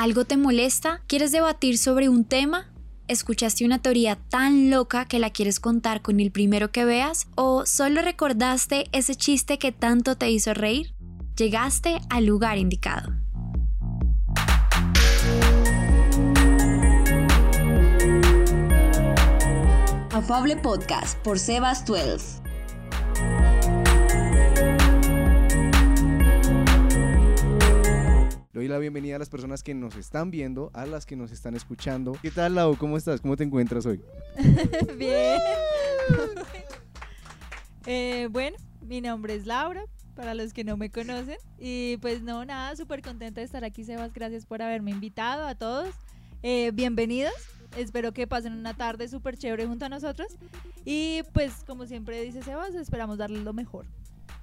¿Algo te molesta? ¿Quieres debatir sobre un tema? ¿Escuchaste una teoría tan loca que la quieres contar con el primero que veas? ¿O solo recordaste ese chiste que tanto te hizo reír? Llegaste al lugar indicado. Afable Podcast por Sebas 12. Doy la bienvenida a las personas que nos están viendo, a las que nos están escuchando. ¿Qué tal, Lau? ¿Cómo estás? ¿Cómo te encuentras hoy? Bien. Eh, bueno, mi nombre es Laura, para los que no me conocen. Y pues no, nada, súper contenta de estar aquí, Sebas. Gracias por haberme invitado a todos. Eh, bienvenidos. Espero que pasen una tarde súper chévere junto a nosotros. Y pues como siempre dice Sebas, esperamos darles lo mejor.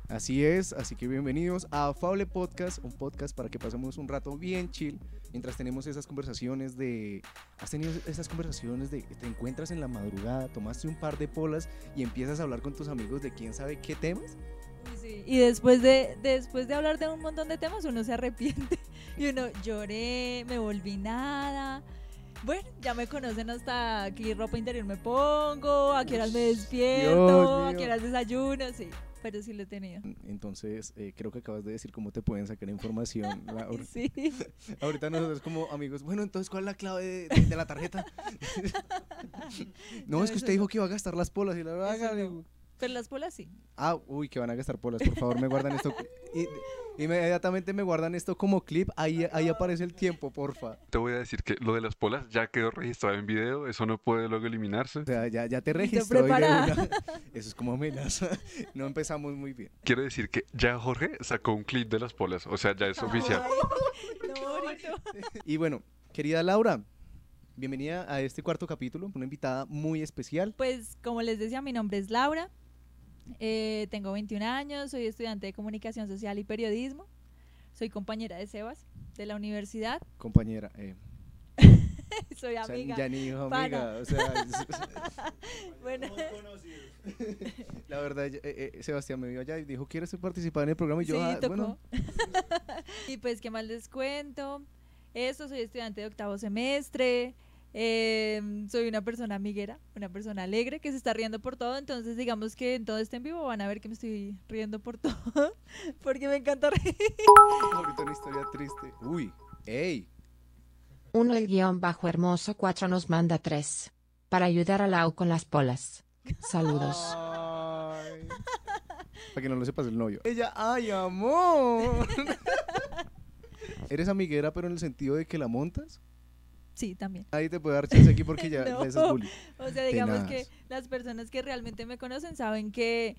Así es, así que bienvenidos a Fable Podcast, un podcast para que pasemos un rato bien chill mientras tenemos esas conversaciones de... ¿Has tenido esas conversaciones de te encuentras en la madrugada, tomaste un par de polas y empiezas a hablar con tus amigos de quién sabe qué temas? Sí, Y después de, después de hablar de un montón de temas, uno se arrepiente. Y uno lloré, me volví nada. Bueno, ya me conocen hasta qué ropa interior me pongo, a qué horas me despierto, a qué horas desayuno, sí. Pero sí lo he tenido. Entonces, eh, creo que acabas de decir cómo te pueden sacar información. Laura. Sí. Ahorita nosotros como amigos, bueno, entonces, ¿cuál es la clave de, de- de la tarjeta? no, No, es que usted dijo que iba a gastar las polas y la verdad. Pero las polas sí. Ah, uy, que van a gastar polas, por favor, me guardan esto. Y, inmediatamente me guardan esto como clip, ahí, ahí aparece el tiempo, porfa. Te voy a decir que lo de las polas ya quedó registrado en video, eso no puede luego eliminarse. O sea, ya, ya te registró. una- Eso es como amenaza. No empezamos muy bien. Quiero decir que ya Jorge sacó un clip de las polas, o sea, ya es oficial. Ay, no, bonito. Y bueno, querida Laura, bienvenida a este cuarto capítulo, una invitada muy especial. Pues como les decía, mi nombre es Laura. Eh, tengo 21 años, soy estudiante de comunicación social y periodismo. Soy compañera de Sebas de la universidad. Compañera, eh, Soy o sea, amiga. ya ni hijo amiga, o sea, es- Bueno, la verdad, eh, eh, Sebastián me vio allá y dijo, ¿quieres participar en el programa? Y yo, sí, "Ah, tocó. bueno, y pues, ¿qué más les cuento? Esto, soy estudiante de octavo semestre. Eh, soy una persona amiguera, una persona alegre que se está riendo por todo. Entonces, digamos que en todo este en vivo van a ver que me estoy riendo por todo. porque me encanta reír. ahorita una historia triste. Uy, ey, Uno el guion bajo hermoso 4 nos manda 3. Para ayudar a Lau con las polas. Saludos. Ay. Para que no lo sepas el novio. Ella, ay, amor. ¿Eres amiguera, pero en el sentido de que la montas? Sí, también. Ahí te puede dar chance aquí porque ya No. haces bullying. O sea, digamos que las personas que realmente me conocen saben que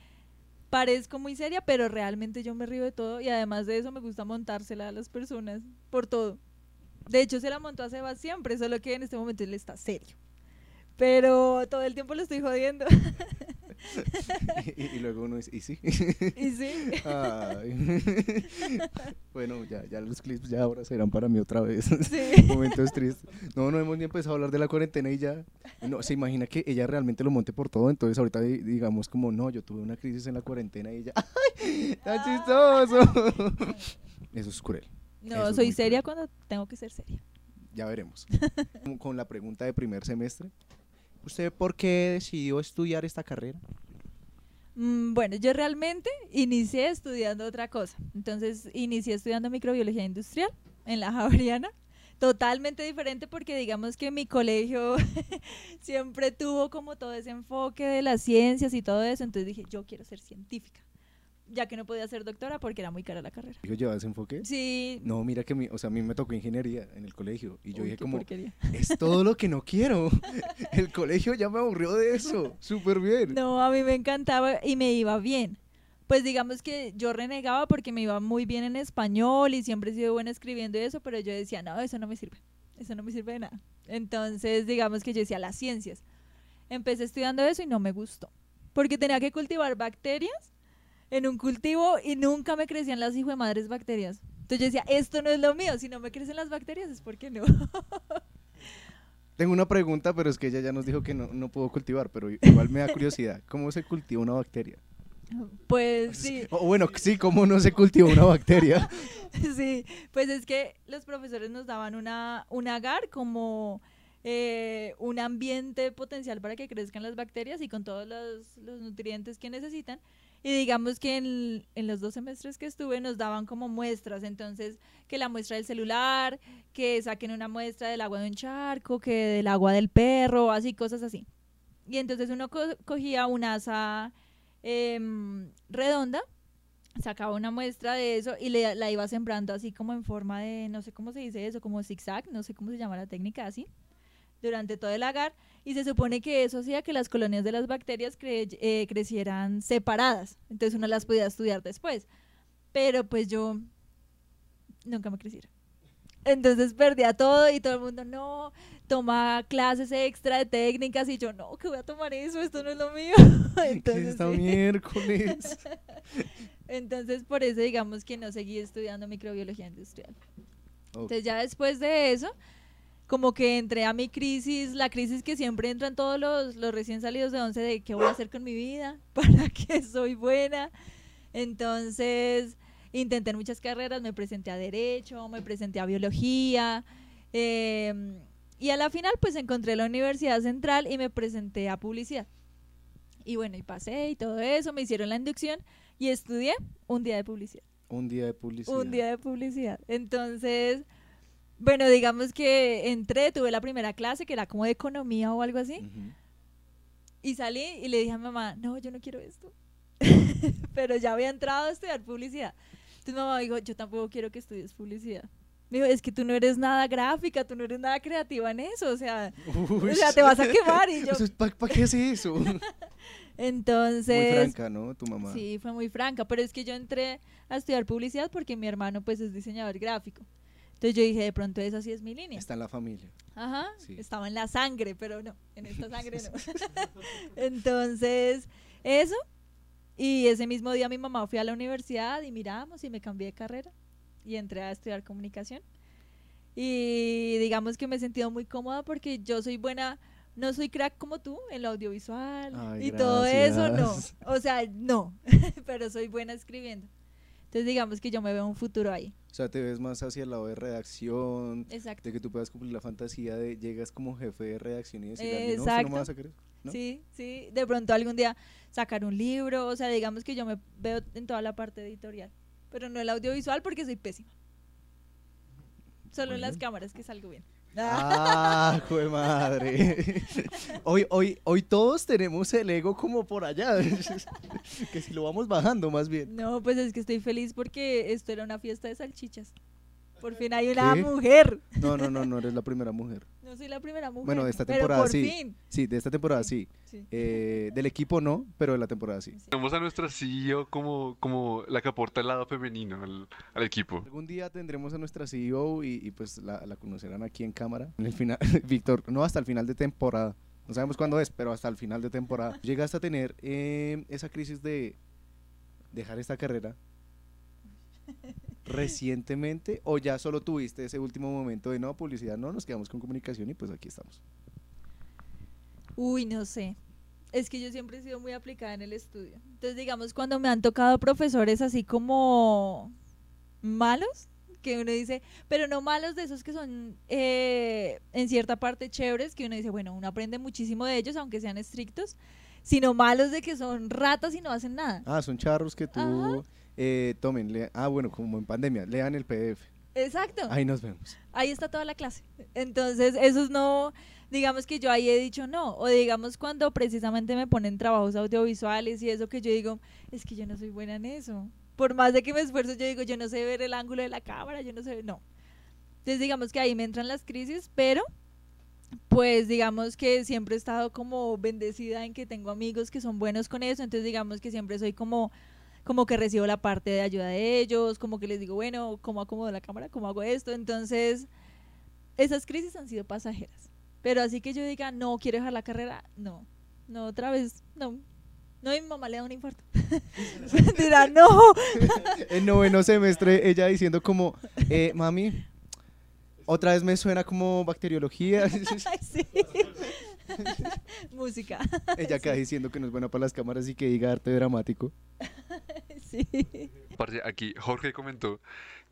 parezco muy seria, pero realmente yo me río de todo y además de eso me gusta montársela a las personas por todo. De hecho, se la montó a Sebas siempre, solo que en este momento él está serio. Pero todo el tiempo lo estoy jodiendo. y, y luego uno dice, ¿y sí? y sí. Bueno, ya, ya los clips ya ahora serán para mí otra vez. Sí. Momentos tristes. No, no hemos ni empezado a hablar de la cuarentena y ya. No, se imagina que ella realmente lo monte por todo. Entonces, ahorita di- digamos, como no, yo tuve una crisis en la cuarentena y ella, ¡ay! ¡Tan chistoso! Eso es cruel. Eso No, es soy seria cuando tengo que ser seria. Ya veremos. Con la pregunta de primer semestre. ¿Usted por qué decidió estudiar esta carrera? Mm, Bueno, yo realmente inicié estudiando otra cosa. Entonces, inicié estudiando microbiología industrial en la Javeriana. Totalmente diferente porque digamos que mi colegio siempre tuvo como todo ese enfoque de las ciencias y todo eso. Entonces dije, yo quiero ser científica. Ya que no podía ser doctora porque era muy cara la carrera. Dijo, ¿llevas enfoque? Sí. No, mira que mi, o sea, a mí me tocó ingeniería en el colegio y yo Uy, dije como, porquería. es todo lo que no quiero. El colegio ya me aburrió de eso. Súper bien. No, a mí me encantaba y me iba bien. Pues digamos que yo renegaba porque me iba muy bien en español y siempre he sido buena escribiendo y eso, pero yo decía, no, eso no me sirve. Eso no me sirve de nada. Entonces, digamos que yo decía las ciencias. Empecé estudiando eso y no me gustó. Porque tenía que cultivar bacterias en un cultivo y nunca me crecían las hijo de madres bacterias. Entonces yo decía, esto no es lo mío. Si no me crecen las bacterias es porque no. Tengo una pregunta, pero es que ella ya nos dijo que no, no puedo cultivar, pero igual me da curiosidad. ¿Cómo se cultiva una bacteria? Pues sí, O bueno, sí, cómo no se cultiva una bacteria. sí, pues es que los profesores nos daban una, un agar como eh, un ambiente potencial para que crezcan las bacterias y con todos los, los nutrientes que necesitan. Y digamos que en, en los dos semestres que estuve nos daban como muestras, entonces que la muestra del celular, que saquen una muestra del agua de un charco, que del agua del perro, así, cosas así. Y entonces uno co- cogía una asa em, redonda, sacaba una muestra de eso y le, la iba sembrando así como en forma de, no sé cómo se dice eso, como zigzag, no sé cómo se llama la técnica así, durante todo el agar. Y se supone que eso hacía que las colonias de las bacterias cre- eh, crecieran separadas. Entonces uno las podía estudiar después. Pero pues yo nunca me creciera. Entonces perdía todo y todo el mundo, no, toma clases extra de técnicas y yo, no, que voy a tomar eso, esto no es lo mío. ¿Qué es Entonces, esta sí. miércoles? Entonces, por eso digamos que no seguí estudiando microbiología industrial. Ok. Entonces, ya después de eso, como que entré a mi crisis, la crisis que siempre entran todos los, los recién salidos de 11 de qué voy a hacer con mi vida, para qué soy buena. Entonces, intenté en muchas carreras, me presenté a Derecho, me presenté a Biología, eh, y a la final pues encontré la Universidad Central y me presenté a Publicidad. Y bueno, y pasé y todo eso, me hicieron la inducción y estudié un día de publicidad. Un día de publicidad. Un día de publicidad. Entonces, bueno, digamos que entré, tuve la primera clase que era como de economía o algo así, Ujú. y salí y le dije a mamá, no, yo no quiero esto. Pero ya había entrado a estudiar publicidad. Entonces mamá dijo, yo tampoco quiero que estudies publicidad. Me dijo, es que tú no eres nada gráfica, tú no eres nada creativa en eso, o sea, Uy, o sea, te vas a quemar y yo. ¿Para qué hace eso? Muy Entonces, franca, ¿no? Tu mamá. Sí, fue muy franca, pero es que yo entré a estudiar publicidad porque mi hermano pues es diseñador gráfico. Entonces yo dije, de pronto esa sí es mi línea. Está en la familia. Ajá, Sí. estaba en la sangre, pero no, en esta sangre no. Entonces, eso. Y ese mismo día mi mamá fui a la universidad y miramos y me cambié de carrera y entré a estudiar comunicación. Y digamos que me he sentido muy cómoda porque yo soy buena, no soy crack como tú en lo audiovisual Ay, y todo eso, no. O sea, no, pero soy buena escribiendo. Entonces digamos que yo me veo un futuro ahí. O sea, te ves más hacia el lado de redacción, Exacto. de que tú puedas cumplir la fantasía de llegas como jefe de redacción y decirle, no, no me va a sacar eso", ¿no? Sí, sí. De pronto algún día sacar un libro, o sea, digamos que yo me veo en toda la parte editorial, pero no el audiovisual porque soy pésima. Solo en las cámaras que salgo bien. Ah, jue madre. Hoy, hoy, hoy todos tenemos el ego como por allá. que si lo vamos bajando más bien. No, pues es que estoy feliz porque esto era una fiesta de salchichas. Por fin hay una ¿Qué? mujer. No, no, no, no eres la primera mujer. No soy la primera mujer. Bueno, de esta pero temporada por sí. fin. Sí, de esta temporada sí. Sí. Eh, del equipo no, pero de la temporada sí. Tenemos a nuestra CEO como, como la que aporta el lado femenino al, al equipo. Algún día tendremos a nuestra CEO y, y, pues la, la conocerán aquí en cámara. En el final, Víctor, no hasta el final de temporada. No sabemos cuándo es, pero hasta el final de temporada. ¿Llegaste a tener eh, esa crisis de dejar esta carrera recientemente o ya solo tuviste ese último momento de no publicidad? No, nos quedamos con comunicación y pues aquí estamos. Uy, no sé. Es que yo siempre he sido muy aplicada en el estudio. Entonces, digamos, cuando me han tocado profesores así como malos, que uno dice, pero no malos de esos que son eh, en cierta parte chéveres, que uno dice, bueno, uno aprende muchísimo de ellos, aunque sean estrictos, sino malos de que son ratas y no hacen nada. Ah, son charros que tú Ajá. Eh, tomen. ah, bueno, como en pandemia, lean el PDF. Exacto. Ahí nos vemos. ahí está toda la clase. Entonces, esos no, digamos que yo ahí he dicho no, o digamos cuando precisamente me ponen trabajos audiovisuales y eso que yo digo, es que yo no soy buena en eso. Por más de que me esfuerzo, yo digo, yo no sé ver el ángulo de la cámara, yo no sé, no. Entonces, digamos que ahí me entran las crisis, pero pues digamos que siempre he estado como bendecida en que tengo amigos que son buenos con eso, entonces digamos que siempre soy como como que recibo la parte de ayuda de ellos, como que les digo, bueno, ¿cómo acomodo la cámara? ¿Cómo hago esto? Entonces, esas crisis han sido pasajeras. Pero así que yo diga, no, quiero dejar la carrera, no. No, otra vez, no. No, mi mamá le da un infarto. Dirá, no. En noveno semestre, ella diciendo como, eh, mami, otra vez me suena como bacteriología. Ay, sí. Música. Ella acá diciendo que no es buena para las cámaras y que diga arte dramático. sí. Parce, aquí Jorge comentó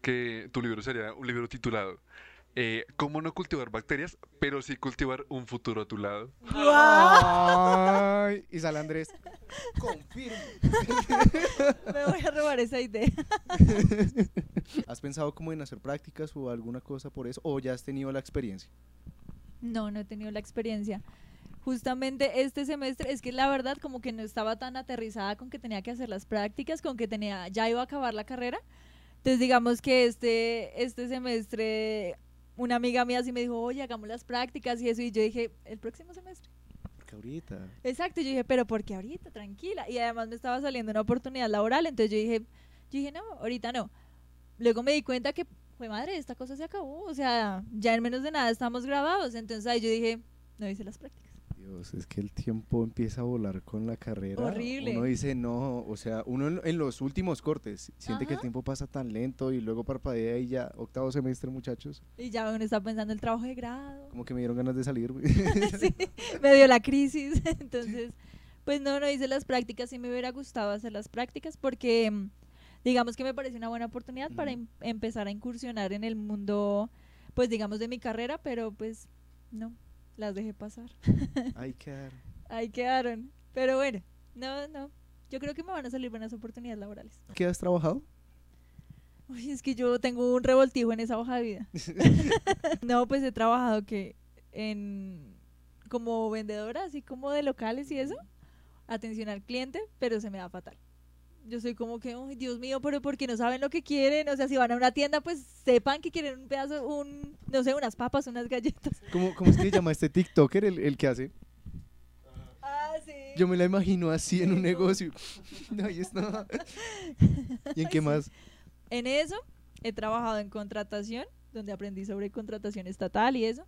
que tu libro sería un libro titulado eh, ¿Cómo no cultivar bacterias, pero sí cultivar un futuro a tu lado? Ay, y sale Andrés. Confirmo. Me voy a robar esa idea. ¿Has pensado como en hacer prácticas o alguna cosa por eso? ¿O ya has tenido la experiencia? No, no he tenido la experiencia. Justamente este semestre, es que la verdad como que no estaba tan aterrizada con que tenía que hacer las prácticas, con que tenía, ya iba a acabar la carrera. Entonces digamos que este, este semestre una amiga mía sí me dijo, oye, hagamos las prácticas y eso, y yo dije, el próximo semestre. Porque ahorita. Exacto, yo dije, pero ¿por qué ahorita? Tranquila. Y además me estaba saliendo una oportunidad laboral, entonces yo dije, yo dije, no, ahorita no. Luego me di cuenta que, fue madre, esta cosa se acabó, o sea, ya en menos de nada estamos grabados, entonces ahí yo dije, no hice las prácticas. Dios, es que el tiempo empieza a volar con la carrera. Horrible. Uno dice, no, o sea, uno en, en los últimos cortes siente que el tiempo pasa tan lento y luego parpadea y ya, octavo semestre, muchachos, Y ya uno está pensando en el trabajo de grado. como que me dieron ganas de salir. sí, me dio la crisis. Entonces, pues no, no hice las prácticas. Sí me hubiera gustado hacer las prácticas porque, digamos que me parece una buena oportunidad para em- empezar a incursionar en el mundo, pues digamos, de mi carrera, pero pues no, las dejé pasar. Ay, qué Ahí quedaron. Pero bueno, no, no. Yo creo que me van a salir buenas oportunidades laborales. ¿Qué has trabajado? Uy, es que yo tengo un revoltijo en esa hoja de vida. no, pues he trabajado que en como vendedora, así como de locales y eso, atención al cliente, pero se me da fatal. Yo soy como que, ay, Dios mío, pero porque no saben lo que quieren, o sea, si van a una tienda, pues sepan que quieren un pedazo, un, no sé, unas papas, unas galletas. ¿Cómo, cómo es que se llama este TikToker, el, el que hace? Ah, sí. Yo me la imagino así en un negocio. Ahí está. ¿Y en qué más? En eso he trabajado en contratación, donde aprendí sobre contratación estatal y eso.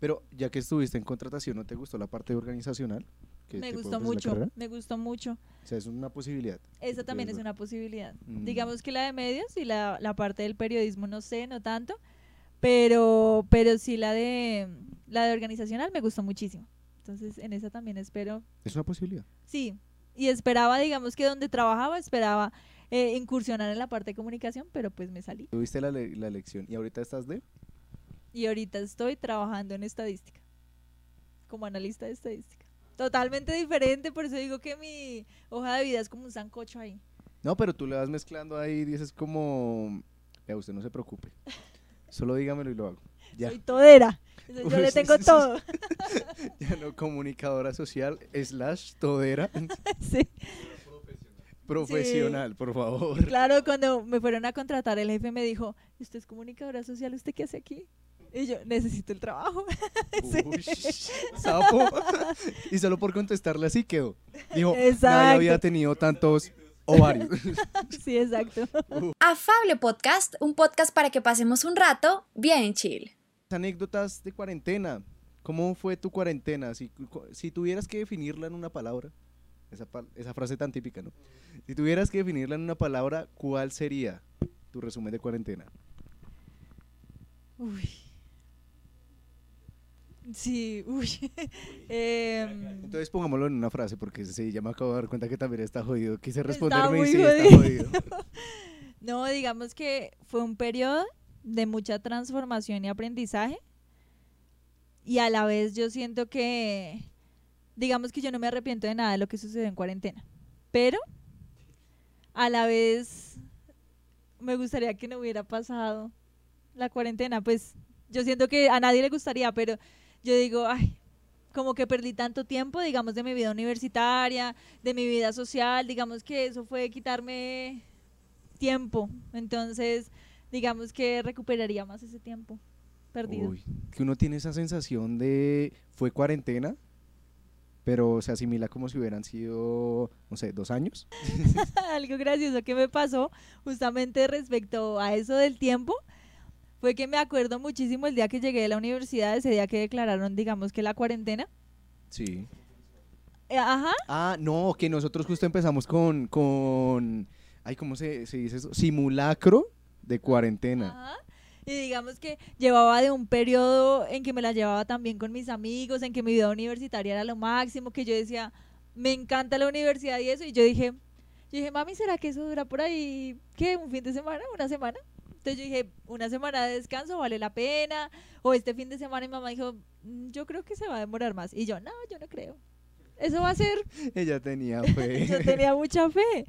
Pero ya que estuviste en contratación, ¿no te gustó la parte organizacional? Que Me gustó mucho, me gustó mucho. O sea, es una posibilidad. Esa también es una posibilidad. Mm. Digamos que la de medios y la, la parte del periodismo no sé, no tanto, pero pero sí la de la de organizacional me gustó muchísimo. Entonces, en esa también espero, Es una posibilidad. sí, y esperaba, digamos que donde trabajaba esperaba eh, incursionar en la parte de comunicación, pero pues me salí. Tuviste la, le- la lección y ahorita estás de... Y ahorita estoy trabajando en estadística, como analista de estadística. Totalmente diferente, por eso digo que mi hoja de vida es como un sancocho ahí. No, pero tú le vas mezclando ahí y dices como... Vea, usted no se preocupe. Solo dígamelo y lo hago. Ya, Soy todera. Yo le sí, tengo sí, sí. todo. ya no, comunicadora social slash todera Sí. profesional, por favor. Claro, cuando me fueron a contratar, el jefe me dijo, ¿usted es comunicadora social? ¿Usted qué hace aquí? Y yo, necesito el trabajo. Sí. Uy, sapo. y solo por contestarle así quedó. Dijo, nadie Exacto. había tenido tantos ovarios. sí, exacto. Afable Podcast, un podcast para que pasemos un rato bien chill. Anécdotas de cuarentena. ¿Cómo fue tu cuarentena? Si, si tuvieras que definirla en una palabra, esa, esa frase tan típica, ¿no? Si tuvieras que definirla en una palabra, ¿cuál sería tu resumen de cuarentena? Uy. Sí, uy. Em, Entonces pongámoslo en una frase, porque sí, ya me acabo de dar cuenta que también está jodido. Quise responderme y sí, está jodido. jodido. no, digamos que fue un periodo de mucha transformación y aprendizaje. Y a la vez yo siento que, digamos que yo no me arrepiento de nada de lo que sucedió en cuarentena. Pero a la vez me gustaría que no hubiera pasado la cuarentena. Pues yo siento que a nadie le gustaría, pero yo digo, ay, como que perdí tanto tiempo, digamos, de mi vida universitaria, de mi vida social, digamos que eso fue quitarme tiempo. Entonces, digamos que recuperaría más ese tiempo perdido. Uy, que uno tiene esa sensación de fue cuarentena, pero se asimila como si hubieran sido, no sé, dos años. Algo gracioso que me pasó justamente respecto a eso del tiempo fue que me acuerdo muchísimo el día que llegué de la universidad, ese día que declararon, digamos que la cuarentena. Sí. Eh, ajá, Ah, no, que nosotros justo empezamos con, con ay, ¿cómo se, se dice eso? Simulacro de cuarentena. ajá. Y digamos que llevaba de un periodo en que me la llevaba también con mis amigos, en que mi vida universitaria era lo máximo, que yo decía, me encanta la universidad y eso. Y yo dije, yo dije, mami, ¿será que eso dura por ahí, qué, un fin de semana, una semana? Entonces yo dije, una semana de descanso vale la pena. O este fin de semana mi mamá dijo, "Mm, yo creo que se va a demorar más. Y yo, no, yo no creo. Eso va a ser Ella tenía fe. yo tenía mucha fe.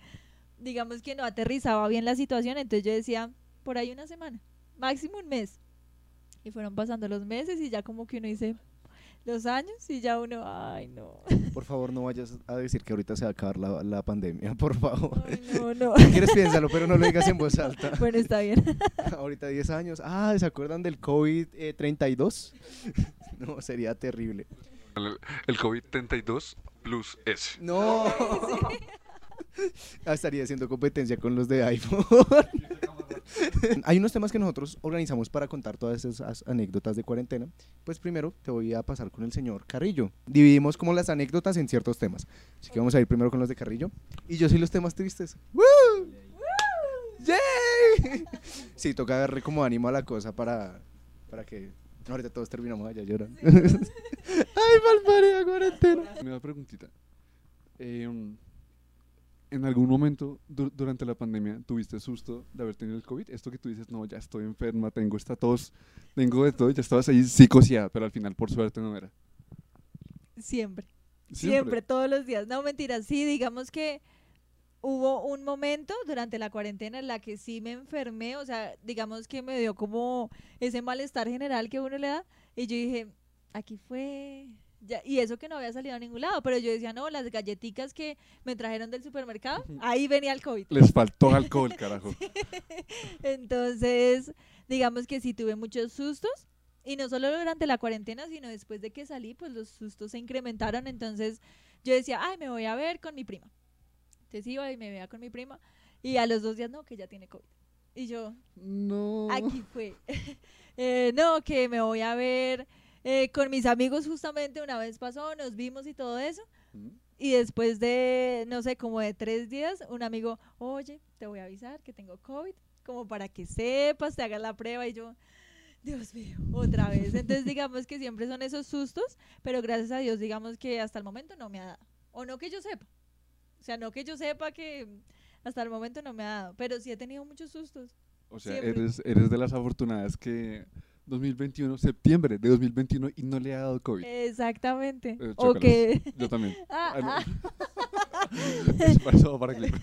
Digamos que no aterrizaba bien la situación, entonces yo decía, por ahí una semana, máximo un mes. Y fueron pasando los meses y ya como que uno dice los años y ya uno, ay no, Por favor, no vayas a decir que ahorita se va a acabar la, la pandemia, por favor. ay, no, no. Si quieres, piénsalo, pero no lo digas en voz alta. Bueno, está bien. ahorita 10 años. Ah, ¿se acuerdan del COVID-32? no, sería terrible. El, el COVID-32 plus S. No. Ah, Estaría haciendo competencia con los de iPhone. Hay unos temas que nosotros organizamos para contar todas esas anécdotas de cuarentena. Pues primero te voy a pasar con el señor Carrillo. Dividimos como las anécdotas en ciertos temas. Así que vamos a ir primero con los de Carrillo. Y yo sí los temas tristes. ¡Woo! ¡Yay! Sí, toca darle como ánimo a la cosa para, para que ahorita todos terminamos allá llorando. ¡Ay, malparía cuarentena! Una preguntita. Eh, ¿En algún momento du- durante la pandemia tuviste susto de haber tenido el COVID? Esto que tú dices, no, ya estoy enferma, tengo esta tos, tengo de todo, ya estabas ahí psicoseada, pero al final por suerte no era. Siempre. Siempre, todos los días. No, mentiras. Sí, digamos que hubo un momento durante la cuarentena en la que sí me enfermé, o sea, digamos que me dio como ese malestar general que uno le da, y yo dije, aquí fue... Ya, y eso que no había salido a ningún lado, pero yo decía, no, las galletitas que me trajeron del supermercado, ahí venía el COVID. Les faltó alcohol, carajo. Entonces, digamos que sí tuve muchos sustos. Y no solo durante la cuarentena, sino después de que salí, pues los sustos se incrementaron. Entonces yo decía, ay, me voy a ver con mi prima. Entonces iba y me veía con mi prima. Y a los dos días, no, que ya tiene COVID. Y yo, No. aquí fue. Eh, no, que me voy a ver eh, con mis amigos justamente una vez pasó, nos vimos y todo eso. Mm. Y después de, no sé, como de tres días, un amigo, oye, te voy a avisar que tengo COVID, como para que sepas, te hagas la prueba. Y yo, Dios mío, otra vez. Entonces, digamos que siempre son esos sustos, pero gracias a Dios, digamos que hasta el momento no me ha dado. O no que yo sepa. O sea, no que yo sepa que hasta el momento no me ha dado, pero sí he tenido muchos sustos. O sea, Siempre. eres, eres de las afortunadas que 2021, septiembre de 2021 y no le ha dado COVID. Exactamente. Eh, o que... Yo también. Ah, Ah, no. ah. Eso pasó para que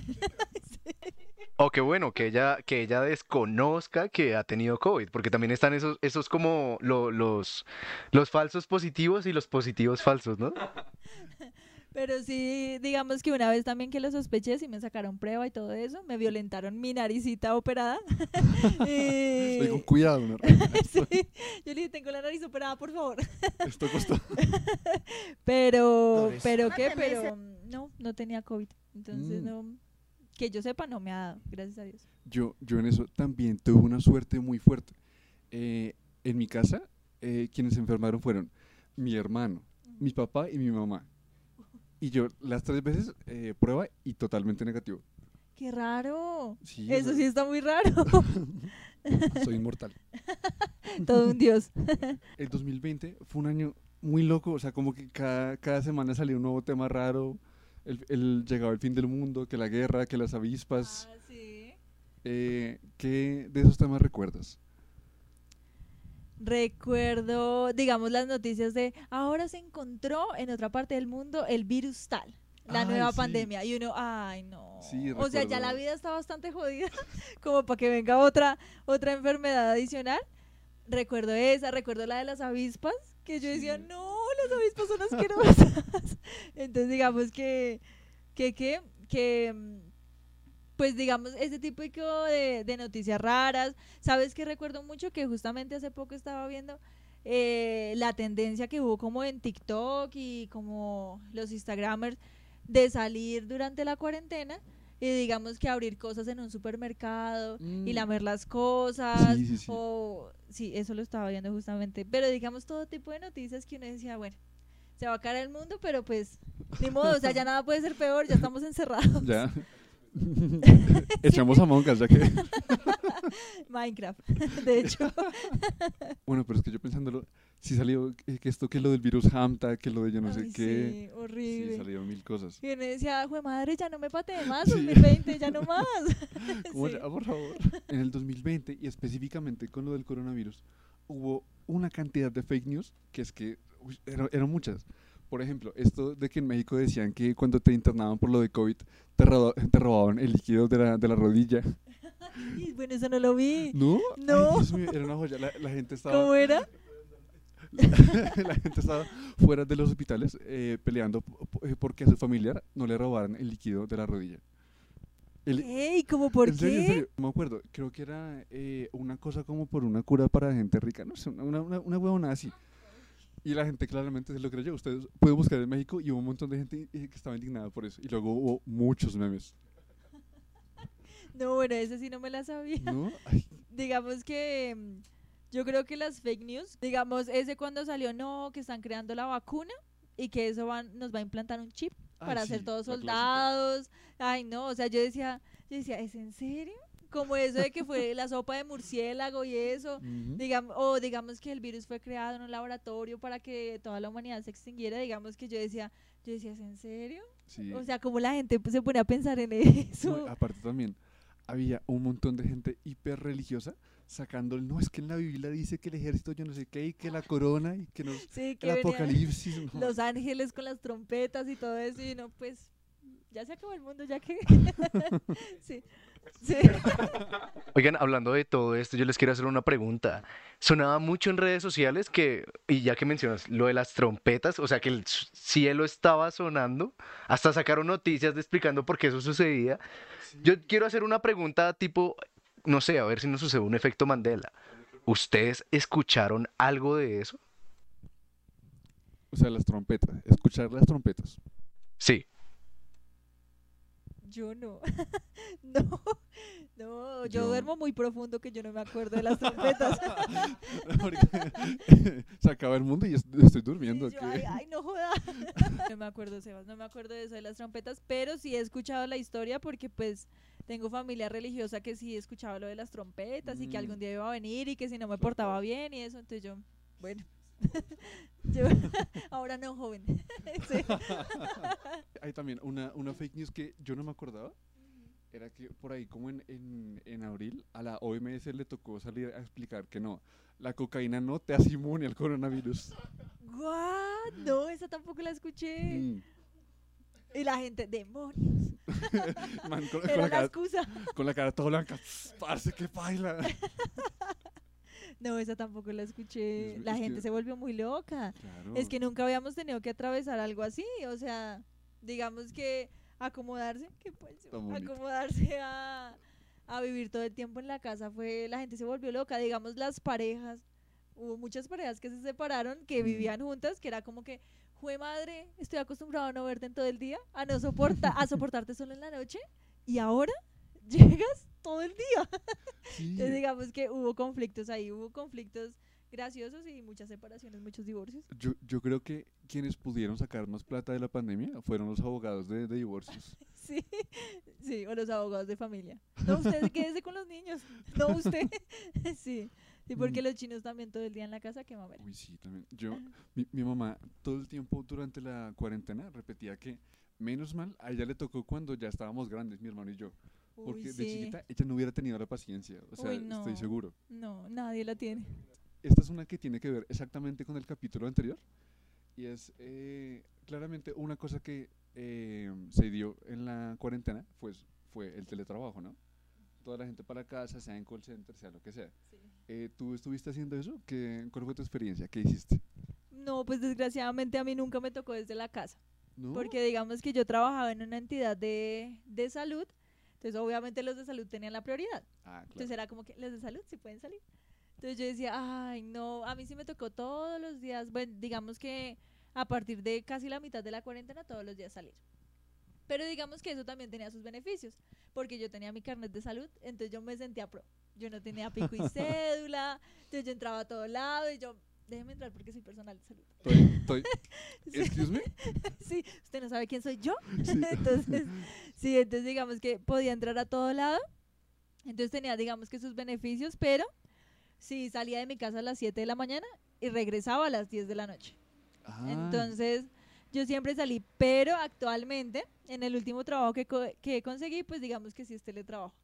O que bueno, que ella, que ella desconozca que ha tenido COVID, porque también están esos, esos como lo- los, los falsos positivos y los positivos falsos, ¿no? Pero sí, digamos que una vez también que lo sospeché, sí me sacaron prueba y todo eso, me violentaron mi naricita operada. y... Estoy con cuidado, ¿no? Sí, yo le dije, tengo la nariz operada, por favor. Esto costó. Pero, pero qué, pero no, no tenía COVID. Entonces, Mm. no, que yo sepa, no me ha dado, gracias a Dios. Yo, yo en eso también tuve una suerte muy fuerte. Eh, en mi casa, eh, quienes se enfermaron fueron mi hermano, mi papá y mi mamá. Y yo las tres veces eh, prueba y totalmente negativo. Qué raro. Sí, Eso sí está muy raro. soy inmortal. Todo un dios. El 2020 fue un año muy loco, o sea, como que cada, cada semana salía un nuevo tema raro. El, el- llegaba el fin del mundo, que la guerra, que las avispas. Ah, sí. Eh, ¿Qué de esos temas recuerdas? Recuerdo, digamos, las noticias de ahora se encontró en otra parte del mundo el virus tal, la Ay, nueva sí. pandemia. Y uno, ay, no. Sí, o sea, ya la vida está bastante jodida, como para que venga otra, otra enfermedad adicional. Recuerdo esa, recuerdo la de las avispas, que yo decía, no, las avispas son asquerosas. Entonces, digamos que, que, que, que, mm, pues digamos, ese tipo de, de noticias raras. ¿Sabes que recuerdo mucho? Que justamente hace poco estaba viendo eh, la tendencia que hubo como en TikTok y como los Instagramers de salir durante la cuarentena y digamos que abrir cosas en un supermercado y Mm. lamer las cosas Sí, sí, sí. o sí, eso lo estaba viendo justamente, pero digamos todo tipo de noticias que uno decía, bueno, se va a caer el mundo, pero pues ni modo, o sea, ya nada puede ser peor, ya estamos encerrados. Ya. Echamos a Mongas, ya que... Minecraft, de hecho. Bueno, pero es que yo pensándolo, sí salió eh, que esto, que lo del virus Hamta, que lo de yo no sé qué. Sí, horrible. Sí, salieron mil cosas. Y uno decía, jue madre, ya no me patee más, Sí. 2020, ya no más. ¿Cómo Sí. ya, por favor? En el 2020, y específicamente con lo del coronavirus, hubo una cantidad de fake news que es que uy, eran, eran muchas. Por ejemplo, esto de que en México decían que cuando te internaban por lo de COVID, te, roba- te robaban el líquido de la, de la rodilla. Bueno, eso no lo vi. ¿No? No. Ay, mío, era una joya. La, la gente estaba... ¿Cómo era? la gente estaba fuera de los hospitales eh, peleando eh, porque a su familiar no le robaran el líquido de la rodilla. El- Ey, ¿cómo por ¿En serio, en qué? serio? No me acuerdo. Creo que era eh, una cosa como por una cura para gente rica. No sé, una, una, una, huevonada así. Y la gente claramente se lo creyó. Ustedes pueden buscar en México y hubo un montón de gente que estaba indignada por eso. Y luego hubo muchos memes. No, bueno, ese sí no me la sabía. ¿No? Digamos que mm, yo creo que las fake news, digamos, ese cuando salió, no, que están creando la vacuna y que eso van, nos va a implantar un chip ay, para sí, ser todos soldados. Ay, no, o sea, yo decía, yo decía, ¿es en serio? Como eso de que fue la sopa de murciélago y eso. Digamos, o digamos que el virus fue creado en un laboratorio para que toda la humanidad se extinguiera, digamos que yo decía, yo decía, ¿es en serio? Sí. O sea, como la gente se pone a pensar en No, eso. aparte también, había un montón de gente hiper religiosa sacando el, no, es que en la Biblia dice que el ejército yo no sé qué, y que la corona, y que nos, Sí, que el apocalipsis. no. los ángeles con las trompetas y todo eso, y no, pues, ya se acabó el mundo, ya que... sí, sí. Oigan, hablando de todo esto, yo les quiero hacer una pregunta. Sonaba mucho en redes sociales que, y ya que mencionas lo de las trompetas, o sea que el cielo estaba sonando, hasta sacaron noticias de explicando por qué eso sucedía. Yo quiero hacer una pregunta tipo, no sé, a ver si nos sucede un efecto Mandela. ¿Ustedes escucharon algo de eso? O sea, las trompetas, escuchar las trompetas. Sí. Yo no. no, no, yo, Yo- duermo muy profundo que yo no me acuerdo de las trompetas. Porque se acaba el mundo y est- estoy durmiendo. Y yo, ¿qué? ay, ay, no joda. no me acuerdo, Sebas, no me acuerdo de eso de las trompetas, pero sí he escuchado la historia porque pues tengo familia religiosa que sí escuchaba lo de las trompetas y que Mm. algún día iba a venir y que si no me portaba bien y eso, entonces yo, bueno. Yo, ahora no, joven. Sí. Hay también una, una fake news que yo no me acordaba. Era que por ahí, como en, en, en abril, a la OMS le tocó salir a explicar que no, la cocaína no te hace inmune al coronavirus. What? No, esa tampoco la escuché. Mm. Y la gente, demonios. Man, con, con Era la la cara, excusa. con la cara toda blanca. Parce, que baila. No, esa tampoco la escuché. La es gente que- se volvió muy loca. Claro. Es que nunca habíamos tenido que atravesar algo así, o sea, digamos que acomodarse, ¿qué pues? Acomodarse a, a vivir todo el tiempo en la casa fue, la gente se volvió loca, digamos las parejas, hubo muchas parejas que se separaron, que Mm. vivían juntas, que era como que, jue madre, estoy acostumbrado a no verte en todo el día, a no soporta, a soportarte solo en la noche, y ahora llegas todo el día. Sí. Entonces digamos que hubo conflictos ahí, hubo conflictos graciosos y muchas separaciones, muchos divorcios. Yo, yo creo que quienes pudieron sacar más plata de la pandemia fueron los abogados de, de divorcios. Sí, sí, o los abogados de familia. No, usted quédese con los niños. No, usted. Sí, sí, porque Mm. los chinos también todo el día en la casa, qué mamera. Uy, sí, también. Yo, mi, mi mamá todo el tiempo durante la cuarentena repetía que menos mal a ella le tocó cuando ya estábamos grandes, mi hermano y yo. Porque Uy, de sí. chiquita ella no hubiera tenido la paciencia. O sea, Uy, no. estoy seguro. No, nadie la tiene. Esta es una que tiene que ver exactamente con el capítulo anterior. Y es eh, claramente una cosa que eh, se dio en la cuarentena, pues fue el teletrabajo, ¿no? Toda la gente para casa, sea en call center, sea lo que sea. Eh, ¿Tú estuviste haciendo eso? ¿Qué, ¿Cuál fue tu experiencia? ¿Qué hiciste? No, pues desgraciadamente a mí nunca me tocó desde la casa. ¿No? Porque digamos que yo trabajaba en una entidad de, de salud. Entonces, obviamente los de salud tenían la prioridad. Ah, claro. Entonces era como que los de salud sí pueden salir. Entonces yo decía, ay, no, a mí sí me tocó todos los días, bueno, digamos que a partir de casi la mitad de la cuarentena, todos los días salir. Pero digamos que eso también tenía sus beneficios, porque yo tenía mi carnet de salud, entonces yo me sentía pro. Yo no tenía pico y cédula, entonces yo entraba a todo lado y yo déjeme entrar porque soy personal de salud. Estoy, estoy, Sí. excuse me. sí, usted no sabe quién soy yo. Sí. entonces, sí, entonces digamos que podía entrar a todo lado. Entonces tenía, digamos que sus beneficios, pero sí salía de mi casa a las 7 de la mañana y regresaba a las 10 de la noche. Ah, Entonces, yo siempre salí, pero actualmente, en el último trabajo que, co- que conseguí, pues digamos que sí es teletrabajo.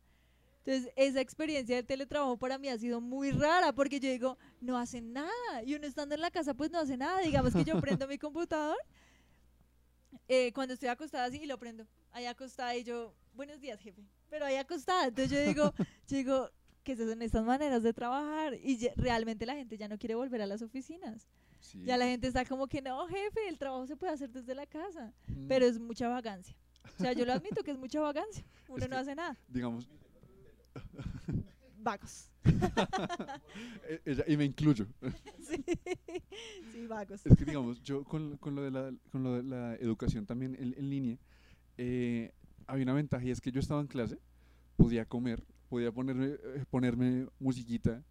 Entonces, esa experiencia del teletrabajo para mí ha sido muy rara, porque yo digo, no hacen nada. Y uno estando en la casa, pues no hace nada. Digamos que yo prendo mi computador eh, cuando estoy acostada así y lo prendo. Ahí acostada y yo, buenos días, jefe. Pero ahí acostada. Entonces yo digo, yo digo, ¿qué son estas maneras de trabajar? Y realmente la gente ya no quiere volver a las oficinas. sí. Ya la gente está como que no, jefe, el trabajo se puede hacer desde la casa, Mm, pero es mucha vagancia. O sea, yo lo admito que es mucha vagancia. Uno Es no que- hace nada. digamos, Vagos. e- y me incluyo. Sí, sí vagos. Es que digamos, yo con, con lo, de la, con lo de la educación también en, en línea, eh, había una ventaja y es que yo estaba en clase, podía comer, podía ponerme, eh, ponerme musiquita.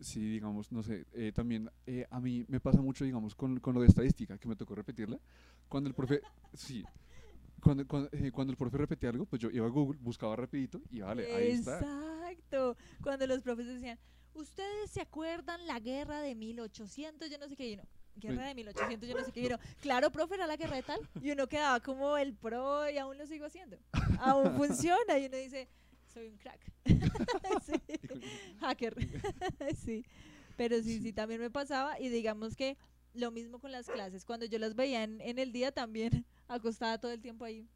Sí, digamos, no sé, eh, también eh, a mí me pasa mucho, digamos, con, con lo de estadística, que me tocó repetirla. Cuando el profe, sí, cuando, cuando, eh, cuando el profe repetía algo, pues yo iba a Google, buscaba rapidito y vale, ahí está. Exacto. Cuando los profes decían, ¿ustedes se acuerdan la guerra de 1800? Yo no sé qué. Y uno, guerra de 1800, yo no sé qué. Y uno, claro, profe, era la guerra de tal. Y uno quedaba como el pro y aún lo sigo haciendo. Aún funciona. Y uno dice, soy un crack. Sí. Hacker. sí. Pero sí, sí, también me pasaba. Y digamos que lo mismo con las clases. Cuando yo las veía en, en el día también, acostada todo el tiempo ahí.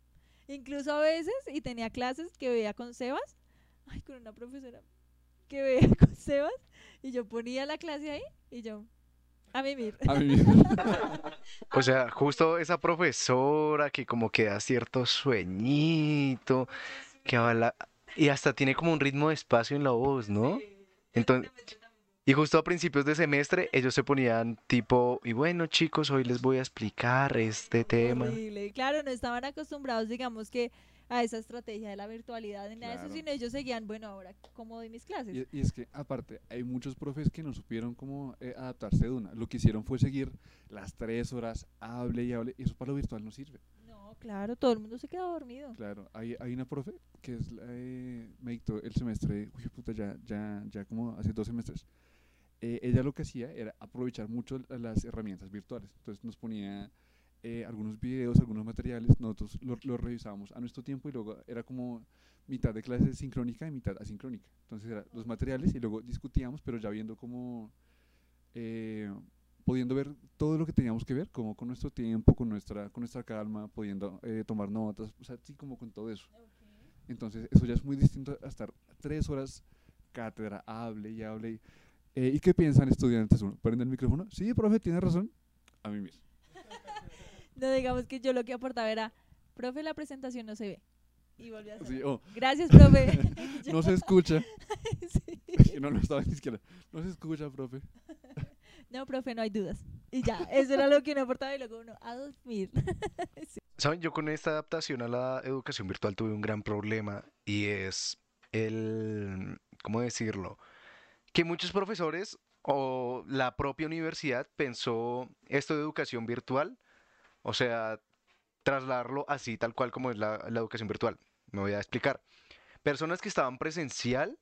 Incluso a veces, y tenía clases que veía con Sebas, ay, con una profesora que veía con Sebas, y yo ponía la clase ahí, y yo, a mimir. A mí mismo. O sea, justo esa profesora que como que da cierto sueñito, que habla y hasta tiene como un ritmo de espacio en la voz, ¿no? Entonces, y justo a principios de semestre ellos se ponían tipo, y bueno chicos, hoy les voy a explicar este tema. Horrible. Claro, no estaban acostumbrados, digamos que a esa estrategia de la virtualidad ni nada de eso, sino ellos seguían, bueno, ahora, ¿cómo doy mis clases? Y, y es que, aparte, hay muchos profes que no supieron cómo eh, adaptarse de una. Lo que hicieron fue seguir las tres horas, hable y hable, y eso para lo virtual no sirve. No, claro, todo el mundo se queda dormido. Claro, hay, hay una profe que es la, eh, me dictó el semestre, uy, puta, ya, ya, ya como hace dos semestres. Eh, ella lo que hacía era aprovechar mucho la- las herramientas virtuales. Entonces nos ponía eh, algunos videos, algunos materiales, nosotros los los revisábamos a nuestro tiempo y luego era como mitad de clase sincrónica y mitad asincrónica. Entonces era los materiales y luego discutíamos, pero ya viendo como, eh, pudiendo ver todo lo que teníamos que ver, como con nuestro tiempo, con nuestra, con nuestra calma, pudiendo eh, tomar notas, o sea, sí, como con todo eso. Entonces, eso ya es muy distinto a estar tres horas cátedra, hable y hable. y, eh, ¿Y qué piensan estudiantes? Uno, ¿Prende el micrófono? Sí, profe, tiene razón. A mí mismo. No, digamos que yo lo que aportaba era, profe, la presentación no se ve. Y volví a hacer. Sí, oh, Gracias, profe. No se escucha. sí. No, no estaba ni siquiera. No se escucha, profe. No, profe, no hay dudas. Y ya, eso era lo que uno aportaba y luego uno a dormir. Saben, yo con esta adaptación a la educación virtual tuve un gran problema y es el, ¿cómo decirlo? Que muchos profesores o la propia universidad pensó esto de educación virtual, o sea, trasladarlo así, tal cual como es la, la educación virtual. Me voy a explicar. Personas que estaban presencial,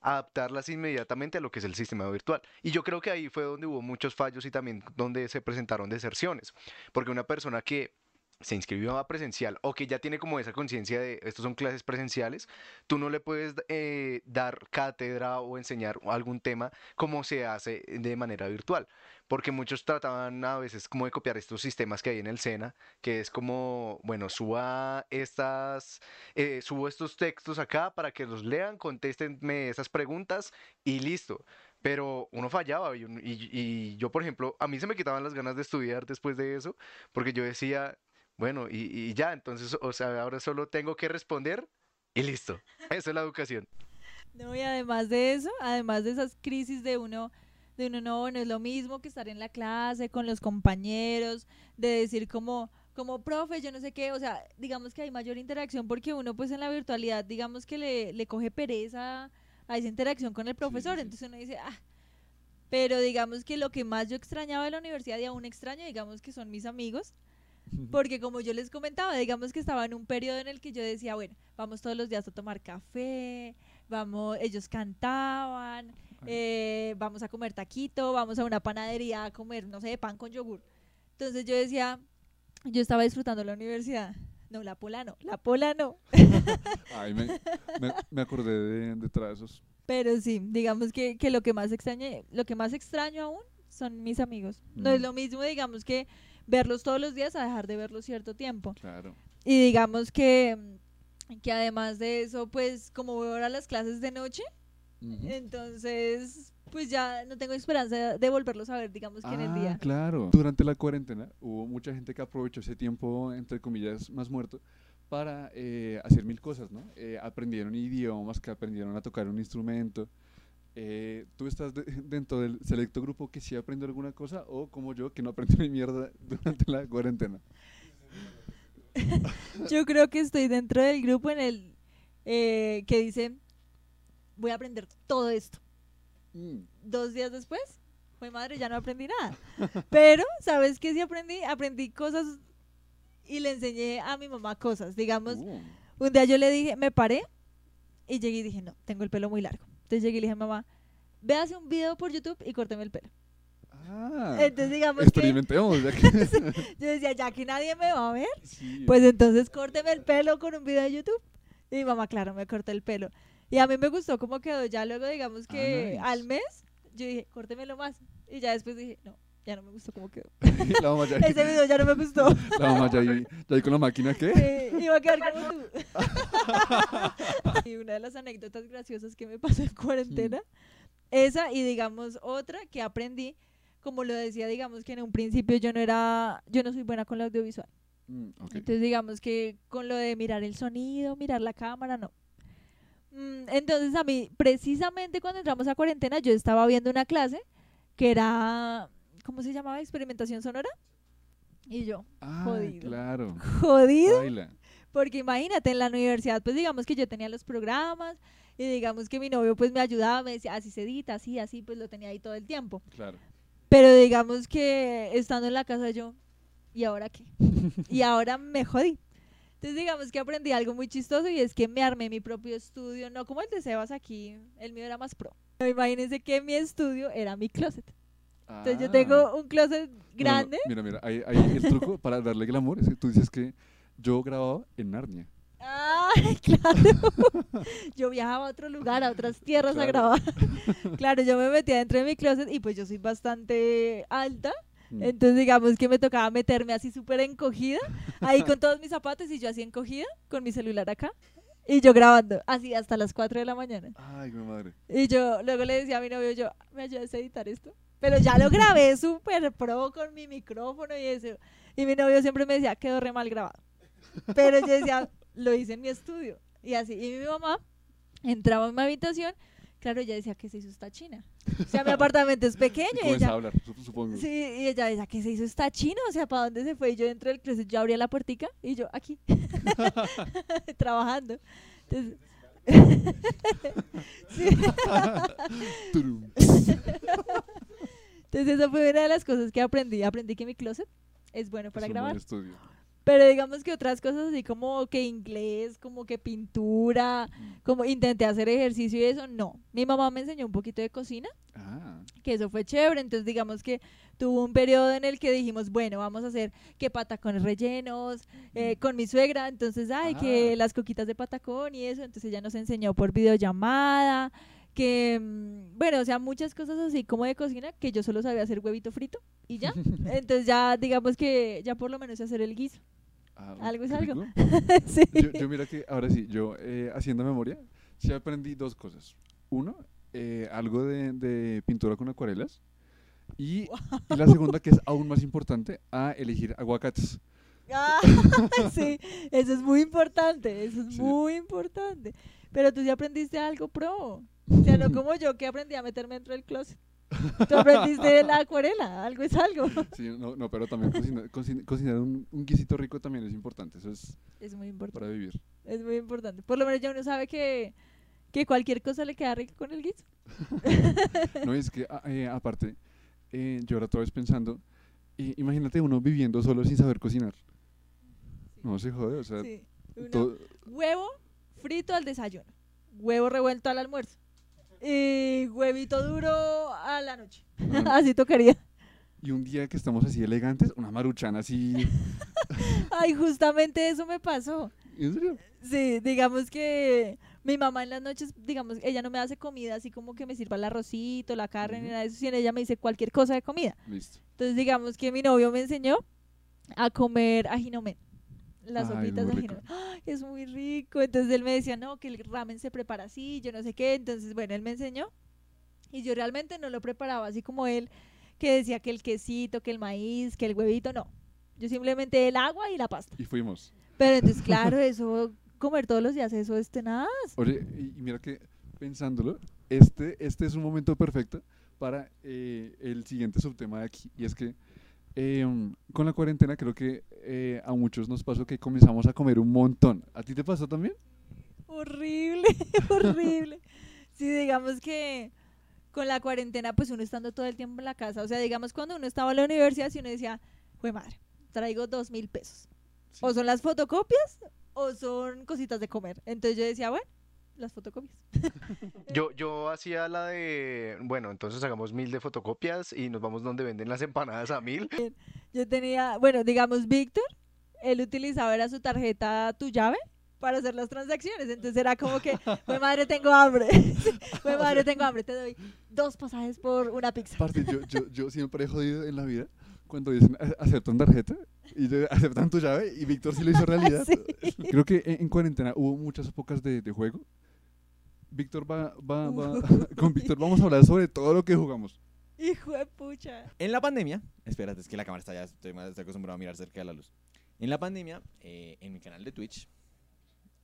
adaptarlas inmediatamente a lo que es el sistema virtual. Y yo creo que ahí fue donde hubo muchos fallos y también donde se presentaron deserciones. Porque una persona que se inscribió a presencial o que ya tiene como esa conciencia de estos son clases presenciales, tú no le puedes eh, dar cátedra o enseñar algún tema como se hace de manera virtual. Porque muchos trataban a veces como de copiar estos sistemas que hay en el SENA, que es como, bueno, suba estas, eh, subo estos textos acá para que los lean, contéstenme esas preguntas y listo. Pero uno fallaba y, y- y yo, por ejemplo, a mí se me quitaban las ganas de estudiar después de eso, porque yo decía, bueno, y, y ya, entonces, o sea, ahora solo tengo que responder y listo. Esa es la educación. No, y además de eso, además de esas crisis de uno, de uno no, no es lo mismo que estar en la clase con los compañeros, de decir como, como profe, yo no sé qué, o sea, digamos que hay mayor interacción porque uno pues en la virtualidad, digamos que le, le coge pereza a esa interacción con el profesor, sí. entonces uno dice, ah, Pero digamos que lo que más yo extrañaba de la universidad y aún extraño, digamos que son mis amigos. Porque como yo les comentaba, digamos que estaba en un periodo en el que yo decía, bueno, vamos todos los días a tomar café, vamos, ellos cantaban, eh, vamos a comer taquito, vamos a una panadería a comer, no sé, pan con yogur. Entonces yo decía, yo estaba disfrutando la universidad. No, la pola no, la pola no. Ay, me, me, me acordé de, de trazos. Pero sí, digamos que, que lo que más extraño, lo que más extraño aún son mis amigos. No es Mm. lo mismo, digamos, que verlos todos los días a dejar de verlos cierto tiempo. Claro. Y digamos que, que además de eso, pues como voy ahora a las clases de noche, entonces pues ya no tengo esperanza de volverlos a ver, digamos que en el Ah, día. claro. Durante la cuarentena hubo mucha gente que aprovechó ese tiempo, entre comillas, más muerto, para eh, hacer mil cosas, ¿no? Eh, aprendieron idiomas, que aprendieron a tocar un instrumento. Eh, ¿Tú estás de- dentro del selecto grupo que sí aprendió alguna cosa o como yo que no aprendió ni mierda durante la cuarentena? Yo creo que estoy dentro del grupo en el eh, que dice, voy a aprender todo esto. Mm, dos días después, fue madre, ya no aprendí nada. Pero, ¿sabes qué sí aprendí? Aprendí cosas y le enseñé a mi mamá cosas. Digamos, uh, un día yo le dije, me paré y llegué y dije, no, tengo el pelo muy largo. Entonces llegué y le dije, mamá, véase un video por YouTube y córteme el pelo. ah, Entonces, digamos que experimentemos. ya que- yo decía, ya que nadie me va a ver, Sí. pues entonces córteme el pelo con un video de YouTube. Y mi mamá, claro, me cortó el pelo. Y a mí me gustó cómo quedó. Ya luego, digamos Ah, que nice. al mes, yo dije, córtemelo más. Y ya después dije, no, ya no me gustó cómo quedó. la mamá ya, Ese video ya no me gustó. la mamá ya ahí, ya ahí con la máquina, ¿qué? Eh, iba a quedar como tú. y una de las anécdotas graciosas que me pasó en cuarentena, esa y digamos otra que aprendí, como lo decía, digamos que en un principio yo no era, yo no soy buena con lo audiovisual. Mm. Entonces digamos que con lo de mirar el sonido, mirar la cámara, no. Mm, Entonces a mí, precisamente cuando entramos a cuarentena, yo estaba viendo una clase que era, ¿cómo se llamaba? Experimentación sonora. Y yo, Ah, jodido. claro. jodido, Baila. porque imagínate, en la universidad, pues digamos que yo tenía los programas y digamos que mi novio pues me ayudaba, me decía, así se edita, así, así, pues lo tenía ahí todo el tiempo. Claro. Pero digamos que estando en la casa yo, ¿y ahora qué? y ahora me jodí. Entonces digamos que aprendí algo muy chistoso y es que me armé mi propio estudio, no como el de Sebas aquí, el mío era más pro. Imagínense que mi estudio era mi closet. Entonces yo Ah. tengo un closet No, no, grande. mira, mira, ahí, ahí el truco para darle glamour es que tú dices que yo grababa en Narnia. Ay, claro. yo viajaba a otro lugar, a otras tierras a Claro. grabar. claro, yo me metía dentro de mi closet y pues yo soy bastante alta. Mm. Entonces digamos que me tocaba meterme así súper encogida, ahí con todos mis zapatos y yo así encogida, con mi celular acá. Y yo grabando, así hasta las 4 de la mañana. Ay, mi madre. Y yo luego le decía a mi novio, yo, ¿me ayudas a editar esto? Pero ya lo grabé súper pro con mi micrófono y eso. Y mi novio siempre me decía, quedó re mal grabado. Pero yo decía, lo hice en mi estudio. Y así. Y mi mamá entraba en mi habitación. Claro, ella decía, ¿qué se hizo esta china? O sea, mi apartamento es pequeño. Y a hablar, sup- supongo. Sí, y ella decía, ¿qué se hizo esta china? O sea, ¿para dónde se fue? Y yo dentro del closet, yo abría la puertica y yo aquí, trabajando. Entonces, sí. Entonces, esa fue una de las cosas que aprendí. Aprendí que mi closet es bueno para Es grabar. Pero digamos que otras cosas así como que inglés, como que pintura, como intenté hacer ejercicio y eso, no. Mi mamá me enseñó un poquito de cocina, Ah, que eso fue chévere. Entonces digamos que tuvo un periodo en el que dijimos, bueno, vamos a hacer que patacones rellenos eh, con mi suegra. Entonces, ay, que Ah. las coquitas de patacón y eso. Entonces ella nos enseñó por videollamada. Que, mm, bueno, o sea, muchas cosas así como de cocina que yo solo sabía hacer huevito frito y ya. Entonces ya digamos que ya por lo menos sé hacer el guiso. ah, Algo es algo. sí. Yo, yo mira que ahora sí, yo eh, haciendo memoria, sí aprendí dos cosas. Uno, eh, algo de, de pintura con acuarelas. Y, y la segunda, que es aún más importante, a elegir aguacates. Ah, sí, eso es muy importante, eso es Sí. muy importante. Pero tú sí aprendiste algo pro. O sea, no como yo que aprendí a meterme dentro del closet. Tú aprendiste la acuarela, algo es algo. Sí, no, no, pero también cocinar, cocin- cocinar un, un guisito rico también es importante. Eso es Es muy importante, para vivir. es muy importante. Por lo menos ya uno sabe que, que cualquier cosa le queda rica con el guiso. No, es que eh, aparte, eh, yo ahora otra vez pensando, i- imagínate uno viviendo solo sin saber cocinar. No se jode, o sea, Sí. Huevo frito al desayuno, huevo revuelto al almuerzo y huevito duro a la noche. no, Así tocaría. y un día que estamos así elegantes, una maruchana así. Ay, justamente eso me pasó. ¿En serio? Sí, digamos que mi mamá en las noches, digamos, ella no me hace comida así como que me sirva el arrocito, la carne, ni Ujú. nada de eso, sino ella me dice cualquier cosa de comida. Listo. Entonces, digamos que mi novio me enseñó a comer ajinomen. Las Ay, hojitas de. ¡Ay, es muy rico. Entonces él me decía, no, que el ramen se prepara así, yo no sé qué. Entonces, bueno, él me enseñó. Y yo realmente no lo preparaba así como él, que decía que el quesito, que el maíz, que el huevito, no. Yo simplemente el agua y la pasta. Y fuimos. Pero entonces, claro, eso, comer todos los días, eso es tenaz. Oye, y, y mira que pensándolo, este, este es un momento perfecto para eh, el siguiente subtema de aquí. Y es que eh, um, con la cuarentena creo que eh, a muchos nos pasó que comenzamos a comer un montón. ¿A ti te pasó también? Horrible, horrible. Sí, digamos que con la cuarentena, pues uno estando todo el tiempo en la casa, o sea, digamos cuando uno estaba en la universidad, si uno decía, fue madre, traigo dos mil pesos. Sí. O son las fotocopias o son cositas de comer. Entonces yo decía, bueno, las fotocopias. Yo, yo hacía la de, bueno, entonces hagamos mil de fotocopias y nos vamos donde venden las empanadas a mil. Yo tenía, bueno, digamos, Víctor, él utilizaba era su tarjeta Tu Llave para hacer las transacciones. Entonces era como que, fue madre, tengo hambre. Fue madre, tengo hambre, te doy dos pasajes por una pizza. Aparte, yo, yo, yo siempre he jodido en la vida cuando dicen "A- aceptan tarjeta y yo, aceptan tu llave y Víctor sí lo hizo realidad. Sí. Creo que en, en cuarentena hubo muchas épocas de, de juego. Víctor va, va, va, con Víctor vamos a hablar sobre todo lo que jugamos. Hijo de pucha. En la pandemia, espérate, es que la cámara está ya, estoy, más- estoy acostumbrado a mirar cerca de la luz. En la pandemia, eh, en mi canal de Twitch,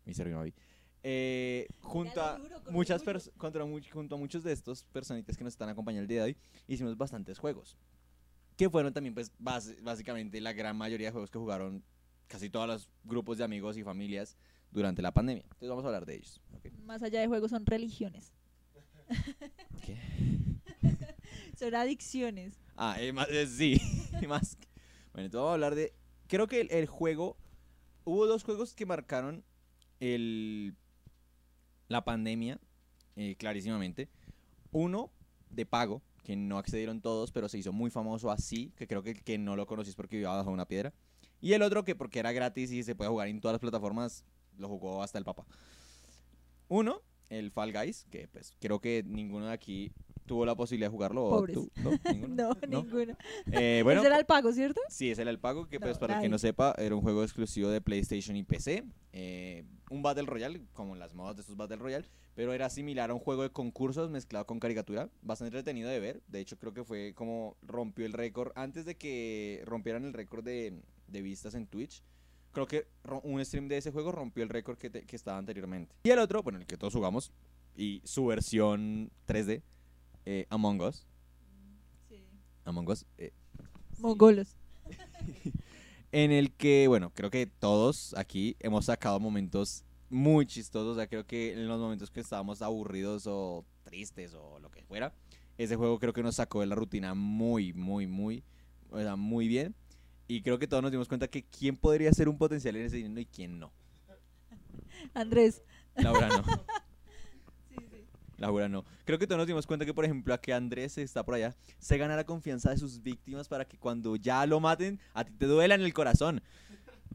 Mr. Mavi, eh, junto, a muchas contra mu- junto a muchos de estos personitas que nos están acompañando el día de hoy, hicimos bastantes juegos. Que fueron también, pues, básicamente la gran mayoría de juegos que jugaron casi todos los grupos de amigos y familias durante la pandemia. Entonces vamos a hablar de ellos. Más allá de juegos son religiones. ¿Qué? Son adicciones. Ah, eh, más, eh, sí, más. Bueno, entonces vamos a hablar de... Creo que el, el juego... Hubo dos juegos que marcaron el, la pandemia, eh, clarísimamente. Uno de pago, que no accedieron todos, pero se hizo muy famoso así, que creo que que no lo conocís porque vivía bajo una piedra. Y el otro que porque era gratis y se puede jugar en todas las plataformas, lo jugó hasta el papá. Uno, el Fall Guys, que pues creo que ninguno de aquí tuvo la posibilidad de jugarlo. ¿o Pobres. tú? ¿No? ¿Ninguno? No, ¿No? ninguno. Eh, bueno, Ese era el pago, ¿cierto? Sí, ese era el pago, que pues No, para el que no sepa, era un juego exclusivo de PlayStation y PC. eh, un Battle Royale, como las modas de estos Battle Royale, pero era similar a un juego de concursos mezclado con caricatura. Bastante entretenido de ver. De hecho, creo que fue como rompió el récord. Antes de que rompieran el récord de, de vistas en Twitch, creo que un stream de ese juego rompió el récord que, te- que estaba anteriormente. Y el otro, bueno, el que todos jugamos, y su versión 3D, eh, Among Us. Among Us. eh, Mongolos. en el que, bueno, creo que todos aquí hemos sacado momentos muy chistosos. O sea, creo que en los momentos que estábamos aburridos o tristes o lo que fuera, ese juego creo que nos sacó de la rutina muy, muy, muy, o sea, muy bien. Y creo que todos nos dimos cuenta que quién podría ser un potencial en ese dinero y quién no. Andrés. Laura no. Laura no. Creo que todos nos dimos cuenta que, por ejemplo, a que Andrés está por allá, se gana la confianza de sus víctimas para que cuando ya lo maten, a ti te duela en el corazón.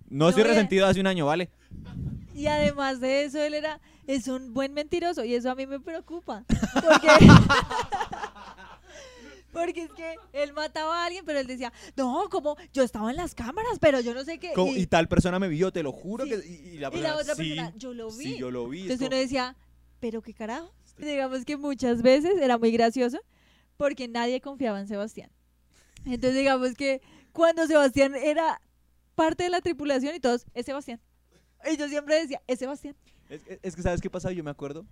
No, No, estoy y- resentido hace un año, ¿vale? Y además de eso, él era, es un buen mentiroso y eso a mí me preocupa. Porque, porque es que él mataba a alguien, pero él decía, no, como yo estaba en las cámaras, pero yo no sé qué. Como- y, y, tal persona me vio, te lo juro Sí. que... Y, y la, y la persona, otra "Sí, persona, yo lo vi. Sí, yo lo vi. es Entonces como- uno decía, pero qué carajo. Digamos que muchas veces era muy gracioso porque nadie confiaba en Sebastián. Entonces digamos que cuando Sebastián era parte de la tripulación y todos, es Sebastián. Y yo siempre decía, es Sebastián. Es, es- es que, ¿sabes qué pasa? Yo me acuerdo.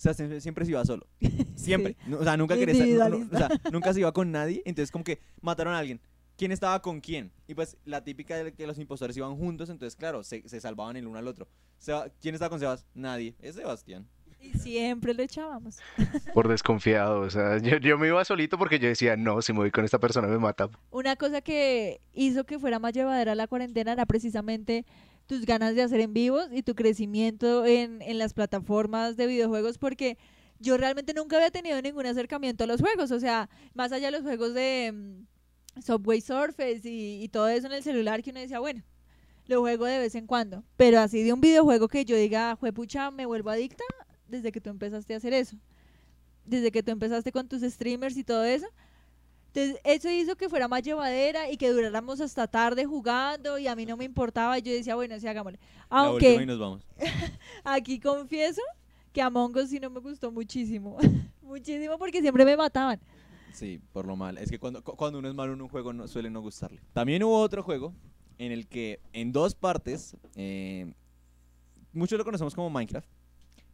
O sea, siempre, siempre se iba solo. Siempre. No, o sea, nunca quería estar- no, no, o sea, nunca se iba con nadie. Entonces, como que mataron a alguien. ¿Quién estaba con quién? Y pues la típica de que los impostores iban juntos, entonces, claro, se, se salvaban el uno al otro. Seba- ¿Quién estaba con Sebas? Nadie. Es Sebastián. Y siempre lo echábamos. Por desconfiado, o sea, yo, yo me iba solito porque yo decía, no, si me voy con esta persona me mata. Una cosa que hizo que fuera más llevadera la cuarentena era precisamente tus ganas de hacer en vivos y tu crecimiento en, en las plataformas de videojuegos porque yo realmente nunca había tenido ningún acercamiento a los juegos, o sea, más allá de los juegos de mm, Subway Surface y, y todo eso en el celular que uno decía, bueno, lo juego de vez en cuando, pero así de un videojuego que yo diga, juepucha, me vuelvo adicta desde que tú empezaste a hacer eso, desde que tú empezaste con tus streamers y todo eso. Entonces, eso hizo que fuera más llevadera y que duráramos hasta tarde jugando y a mí no me importaba. y Yo decía, bueno, sí, hagámosle. La última y Aunque nos vamos. aquí confieso que Among Us sí no me gustó muchísimo. muchísimo porque siempre me mataban. Sí, por lo mal. Es que cuando, cu- cuando uno es malo en un juego no, suele no gustarle. También hubo otro juego en el que en dos partes, eh, muchos lo conocemos como Minecraft,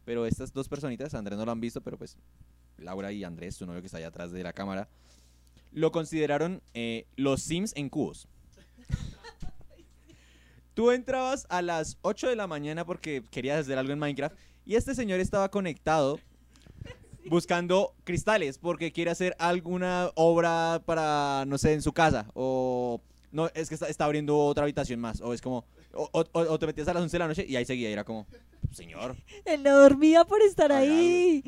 pero estas dos personitas, Andrés no lo han visto, pero pues Laura y Andrés, su novio que está allá atrás de la cámara, lo consideraron eh, los Sims en cubos. Tú entrabas a las 8 de la mañana porque querías hacer algo en Minecraft y este señor estaba conectado buscando cristales porque quiere hacer alguna obra para, no sé, en su casa. O no, es que está, está abriendo otra habitación más. O es como, o, o- o- o te metías a las 11 de la noche y ahí seguía. Y era como, señor. Él no dormía por estar ahí.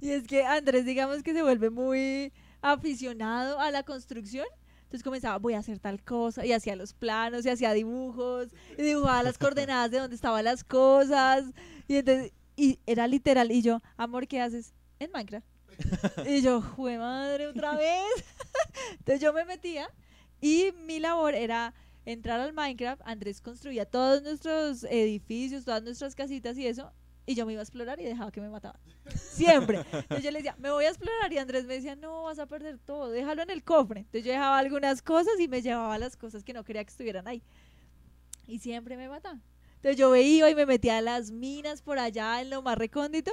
Y es que Andrés, digamos que se vuelve muy aficionado a la construcción. Entonces comenzaba, voy a hacer tal cosa, y hacía los planos, y hacía dibujos, y dibujaba las coordenadas de dónde estaban las cosas. Y entonces, y era literal, y yo, amor, ¿qué haces? En Minecraft. y yo, jue madre, otra vez. entonces yo me metía, y mi labor era entrar al Minecraft, Andrés construía todos nuestros edificios, todas nuestras casitas y eso, y yo me iba a explorar y dejaba que me mataban. Siempre. Entonces yo le decía, me voy a explorar y Andrés me decía, no, vas a perder todo, déjalo en el cofre. Entonces yo dejaba algunas cosas y me llevaba las cosas que no quería que estuvieran ahí. Y siempre me mataban. Entonces yo iba y me metía a las minas por allá en lo más recóndito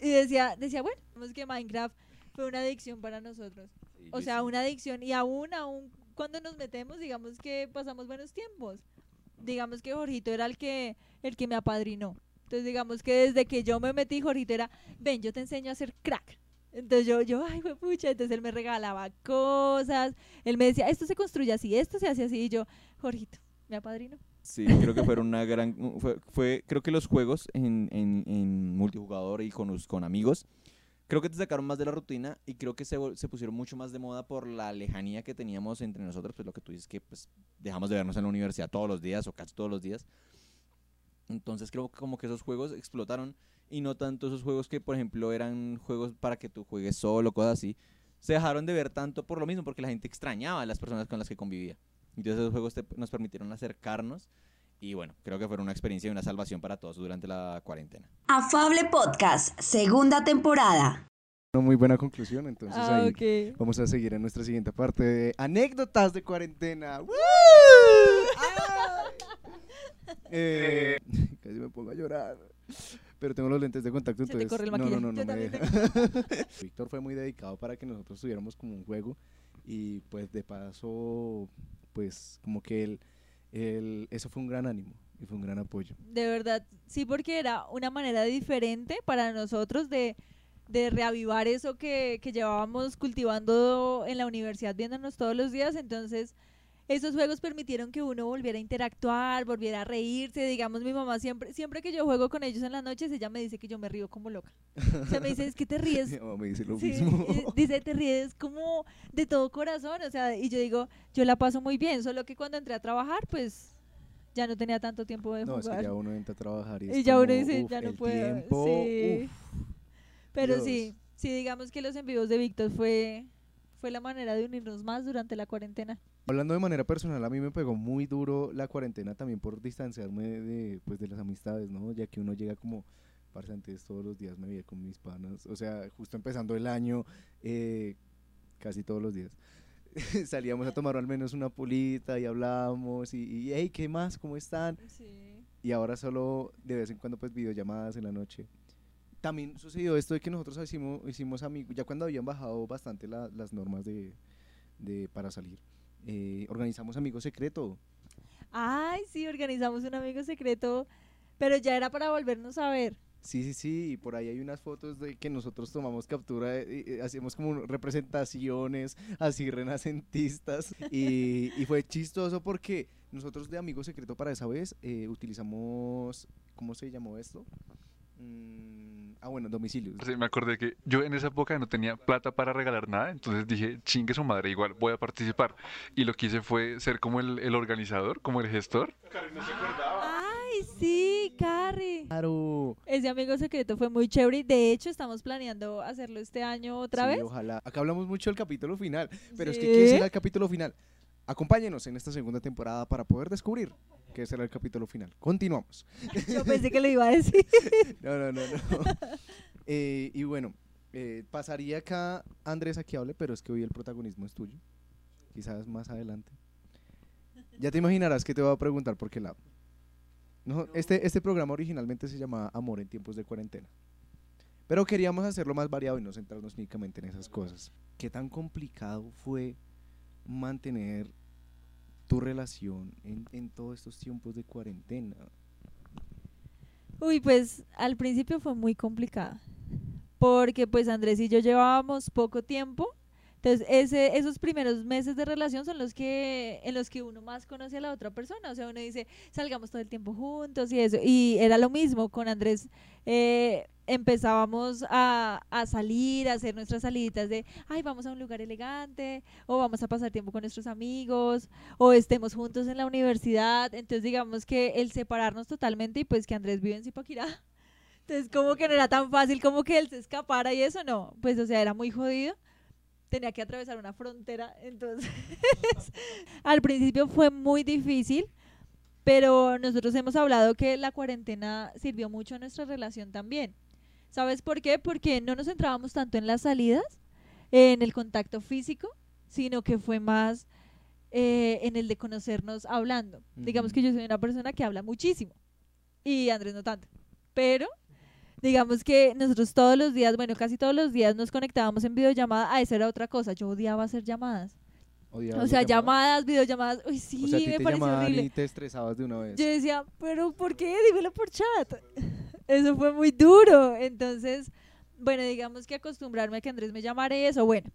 y decía, decía bueno, vemos que Minecraft fue una adicción para nosotros. O sea, una adicción y aún, aún cuando nos metemos, digamos que pasamos buenos tiempos. Digamos que Jorgito era el que, el que me apadrinó. Entonces, digamos que desde que yo me metí, Jorgito era, ven, yo te enseño a hacer crack. Entonces yo, yo, ay, fue pucha, entonces él me regalaba cosas, él me decía, esto se construye así, esto se hace así, y yo, Jorgito, me apadrinó. Sí, creo que fueron una gran... Fue, fue- creo que los juegos en, en- en multijugador y con, con amigos, creo que te sacaron más de la rutina y creo que se, se pusieron mucho más de moda por la lejanía que teníamos entre nosotros, pues lo que tú dices que pues dejamos de vernos en la universidad todos los días o casi todos los días. Entonces creo que como que esos juegos explotaron y no tanto esos juegos que por ejemplo eran juegos para que tú juegues solo, cosas así. Se dejaron de ver tanto por lo mismo, porque la gente extrañaba a las personas con las que convivía. Entonces esos juegos te- nos permitieron acercarnos y bueno, creo que fueron una experiencia y una salvación para todos durante la cuarentena. Afable Podcast, segunda temporada. Una muy buena conclusión, entonces Ah, ahí vamos a seguir en nuestra siguiente parte de anécdotas de cuarentena. ¡Woo! ¡Ay! Eh, casi me pongo a llorar. Pero tengo los lentes de contacto, Se te entonces corre el no, no, no, no me deja. Víctor fue muy dedicado para que nosotros tuviéramos como un juego y pues de paso, pues como que él, él, eso fue un gran ánimo y fue un gran apoyo. De verdad, sí, porque era una manera diferente para nosotros de, de reavivar eso que, que llevábamos cultivando en la universidad, viéndonos todos los días. Entonces, esos juegos permitieron que uno volviera a interactuar, volviera a reírse. Digamos, mi mamá siempre, siempre que yo juego con ellos en las noches, ella me dice que yo me río como loca. O sea, me dice, es que te ríes Mi mamá me dice lo Sí, mismo. dice, te ríes como de todo corazón, o sea, y yo digo, yo la paso muy bien, solo que cuando entré a trabajar, pues ya no tenía tanto tiempo de No, es jugar. que ya uno entra a trabajar y, es y ya uno dice, uf, ya no el puedo. tiempo, sí. uf. Pero Dios. sí, sí, digamos que los envíos de Víctor fue, fue la manera de unirnos más durante la cuarentena. Hablando de manera personal, a mí me pegó muy duro la cuarentena también por distanciarme de, pues, de las amistades, ¿no? Ya que uno llega como, parce, antes todos los días me veía con mis panas, o sea, justo empezando el año, eh, casi todos los días. Salíamos a tomar al menos una pulita y hablábamos y, y hey, ¿qué más? ¿Cómo están? Y ahora solo de vez en cuando pues videollamadas en la noche. También sucedió esto de que nosotros hicimos, hicimos amigos, ya cuando habían bajado bastante la- las normas de, de para salir, eh, organizamos amigos secreto. Ay, sí, organizamos un amigo secreto, pero ya era para volvernos a ver. Sí, sí, sí, y por ahí hay unas fotos de que nosotros tomamos captura, eh, y, eh, hacemos como representaciones así renacentistas y, y fue chistoso porque nosotros de Amigo Secreto para esa vez eh, utilizamos, ¿cómo se llamó esto? Mm, ah, bueno, domicilios. Sí, me acordé que yo en esa época no tenía plata para regalar nada, entonces dije, chingue su madre, igual voy a participar. Y lo que hice fue ser como el, el organizador, como el gestor. Ay, sí, Carrie. Claro. Ese amigo secreto fue muy chévere. y De hecho, estamos planeando hacerlo este año otra Sí, vez. ojalá. Acá hablamos mucho del capítulo final, pero es que Sí. ¿qué será el capítulo final? Acompáñenos en esta segunda temporada para poder descubrir qué será el capítulo final. Continuamos. Yo pensé que lo iba a decir. No, no, no, no. Eh, y bueno, eh, pasaría acá Andrés a que hable, pero es que hoy el protagonismo es tuyo. Quizás más adelante. Ya te imaginarás que te voy a preguntar por qué lado. No, este, este programa originalmente se llamaba Amor en tiempos de cuarentena. Pero queríamos hacerlo más variado y no centrarnos únicamente en esas cosas. ¿Qué tan complicado fue mantener tu relación en, en todos estos tiempos de cuarentena? Uy, pues al principio fue muy complicado. Porque pues Andrés y yo llevábamos poco tiempo. Entonces, ese, esos primeros meses de relación son los que, en los que uno más conoce a la otra persona. O sea, uno dice, salgamos todo el tiempo juntos y eso. Y era lo mismo con Andrés. eh, empezábamos a, a salir, a hacer nuestras saliditas de, ay, vamos a un lugar elegante, o vamos a pasar tiempo con nuestros amigos, o estemos juntos en la universidad. Entonces, digamos que el separarnos totalmente y pues que Andrés vive en Zipaquirá. Entonces, como que no era tan fácil como que él se escapara y eso no. Pues, o sea, era muy jodido. Tenía que atravesar una frontera. Entonces, al principio fue muy difícil, pero nosotros hemos hablado que la cuarentena sirvió mucho a nuestra relación también. ¿Sabes por qué? Porque no nos centrábamos tanto en las salidas, en el contacto físico, sino que fue más eh, en el de conocernos hablando. Digamos Ujú. que yo soy una persona que habla muchísimo y Andrés no tanto. Pero digamos que nosotros todos los días, bueno, casi todos los días nos conectábamos en videollamada. Ah, eso era otra cosa. Yo odiaba hacer llamadas. ¿Odiabas O sea, llamadas? llamadas, videollamadas. Uy, sí, O sea, a ti me te pareció horrible. y te estresabas de una vez. Yo decía, pero ¿por qué? Dímelo por chat. Eso fue muy duro. Entonces, bueno, digamos que acostumbrarme a que Andrés me llamara y eso, bueno,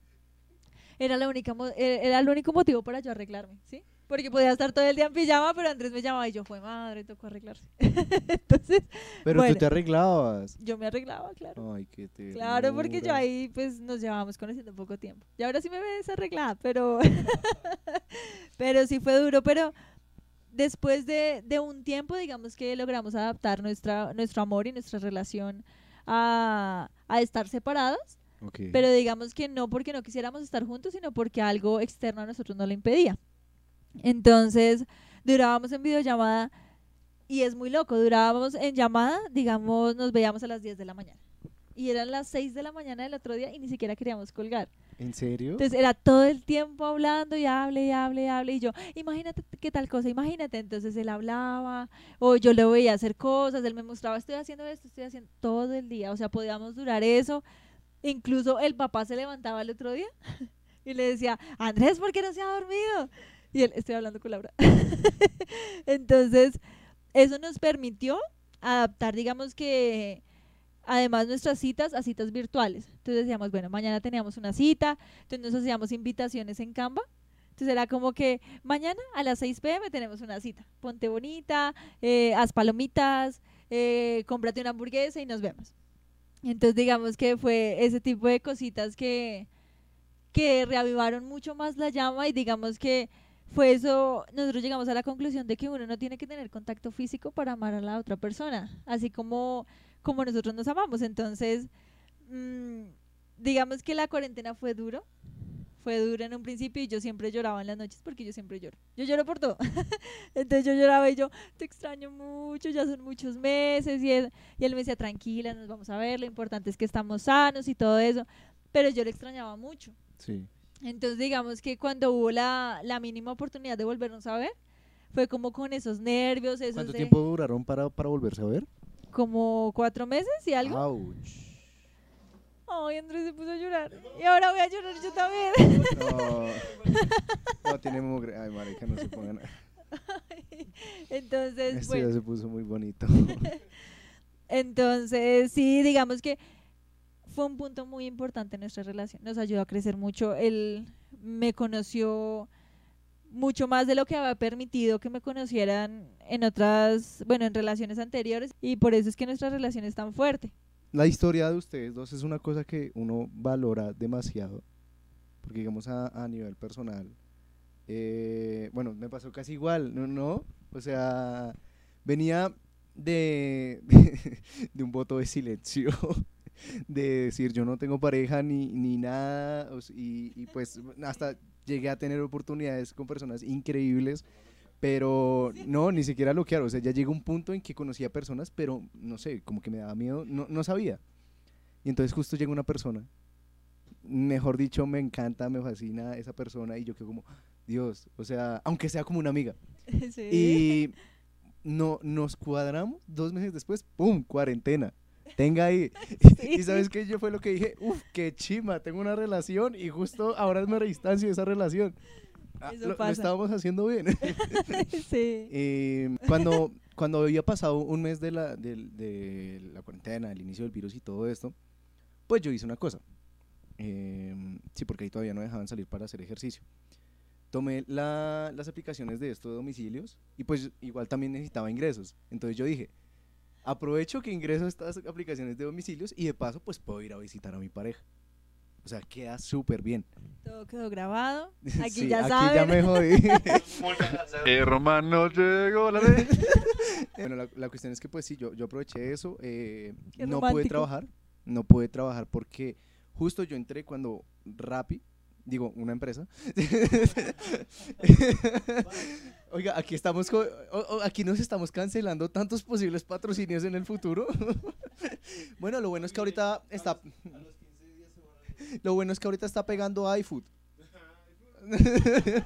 era, la única, eh, era el único motivo para yo arreglarme, ¿sí? Porque podía estar todo el día en pijama, pero Andrés me llamaba y yo, fue madre, tocó arreglarse. Entonces, Pero bueno. tú te arreglabas. yo me arreglaba, claro. Ay, qué. Claro, porque yo ahí pues nos llevábamos conociendo poco tiempo. Y ahora sí me ves arreglada, pero pero sí fue duro, pero después de, de un tiempo, digamos que logramos adaptar nuestra, nuestro amor y nuestra relación a, a estar separados, pero digamos que no porque no quisiéramos estar juntos, sino porque algo externo a nosotros no lo impedía. Entonces, durábamos en videollamada y es muy loco, durábamos en llamada, digamos, nos veíamos a las 10 de la mañana. Y eran las 6 de la mañana del otro día y ni siquiera queríamos colgar. ¿En serio? Entonces era todo el tiempo hablando y hable y hable y hable y yo, imagínate qué tal cosa, imagínate. Entonces él hablaba o yo le veía hacer cosas, él me mostraba, estoy haciendo esto, estoy haciendo todo el día. O sea, podíamos durar eso. Incluso el papá se levantaba el otro día y le decía, Andrés, ¿por qué no se ha dormido? Y él, estoy hablando con Laura. Entonces, eso nos permitió adaptar, digamos que además nuestras citas a citas virtuales. Entonces decíamos, bueno, mañana teníamos una cita, entonces nos hacíamos invitaciones en Canva. Entonces era como que mañana a las 6 pm tenemos una cita. Ponte bonita, eh, haz palomitas, eh, cómprate una hamburguesa y nos vemos. Entonces digamos que fue ese tipo de cositas que, que reavivaron mucho más la llama y digamos que fue eso, nosotros llegamos a la conclusión de que uno no tiene que tener contacto físico para amar a la otra persona, así como, como nosotros nos amamos. Entonces, mm, digamos que la cuarentena fue duro, fue duro en un principio y yo siempre lloraba en las noches porque yo siempre lloro. Yo lloro por todo. Entonces yo lloraba y yo, te extraño mucho, ya son muchos meses y, él- y él me decía, tranquila, nos vamos a ver, lo importante es que estamos sanos y todo eso. Pero yo lo extrañaba mucho. Sí. Entonces, digamos que cuando hubo la, la mínima oportunidad de volvernos a ver, fue como con esos nervios, esos ¿Cuánto de tiempo duraron para, para volverse a ver? como cuatro meses y algo. Ouch. Ay, Andrés se puso a llorar. Y ahora voy a llorar yo también. No, no tiene mugre. Ay, marica, no se pongan. Entonces, Esto bueno, ya se puso muy bonito. Entonces, sí, digamos que fue un punto muy importante en nuestra relación. Nos ayudó a crecer mucho. Él me conoció mucho más de lo que había permitido que me conocieran en otras, bueno, en relaciones anteriores. Y por eso es que nuestra relación es tan fuerte. La historia de ustedes dos es una cosa que uno valora demasiado. Porque digamos a, a nivel personal. eh, bueno, me pasó casi igual, ¿no? ¿no? O sea, venía de, de un voto de silencio. De decir, yo no tengo pareja ni, ni nada. y, y pues hasta llegué a tener oportunidades con personas increíbles. Pero no, ni siquiera lo quiero. O sea, ya llegó un punto en que conocía personas, pero no sé, como que me daba miedo, no, no sabía. Y entonces justo llega una persona, mejor dicho, me encanta, me fascina esa persona y yo quedo como, Dios, o sea, aunque sea como una amiga. Sí. Y no, nos cuadramos, dos meses después, ¡pum! Cuarentena. Tenga ahí. Y sabes qué yo fue lo que dije, uf, qué chima, tengo una relación y justo ahora me distancio de esa relación. Ah, Eso lo, lo pasa. estábamos haciendo bien. sí. Eh, cuando, cuando había pasado un mes de la, de la cuarentena, el inicio del virus y todo esto, pues yo hice una cosa. Eh, sí, porque ahí todavía no dejaban salir para hacer ejercicio. Tomé la- las aplicaciones de esto de domicilios y pues igual también necesitaba ingresos. Entonces yo dije, aprovecho que ingreso a estas aplicaciones de domicilios y de paso pues puedo ir a visitar a mi pareja. O sea, queda súper bien. Todo quedó grabado. Aquí Sí, ya aquí saben. ya me jodí. Hermano, llegó la ley. Bueno, la, la cuestión es que pues sí, yo, yo aproveché eso, eh, no pude trabajar, no pude trabajar porque justo yo entré cuando Rappi, digo, una empresa, oiga, aquí estamos, co- o- o- aquí nos estamos cancelando tantos posibles patrocinios en el futuro. bueno, lo bueno es que ahorita está, lo bueno es que ahorita está pegando iFood.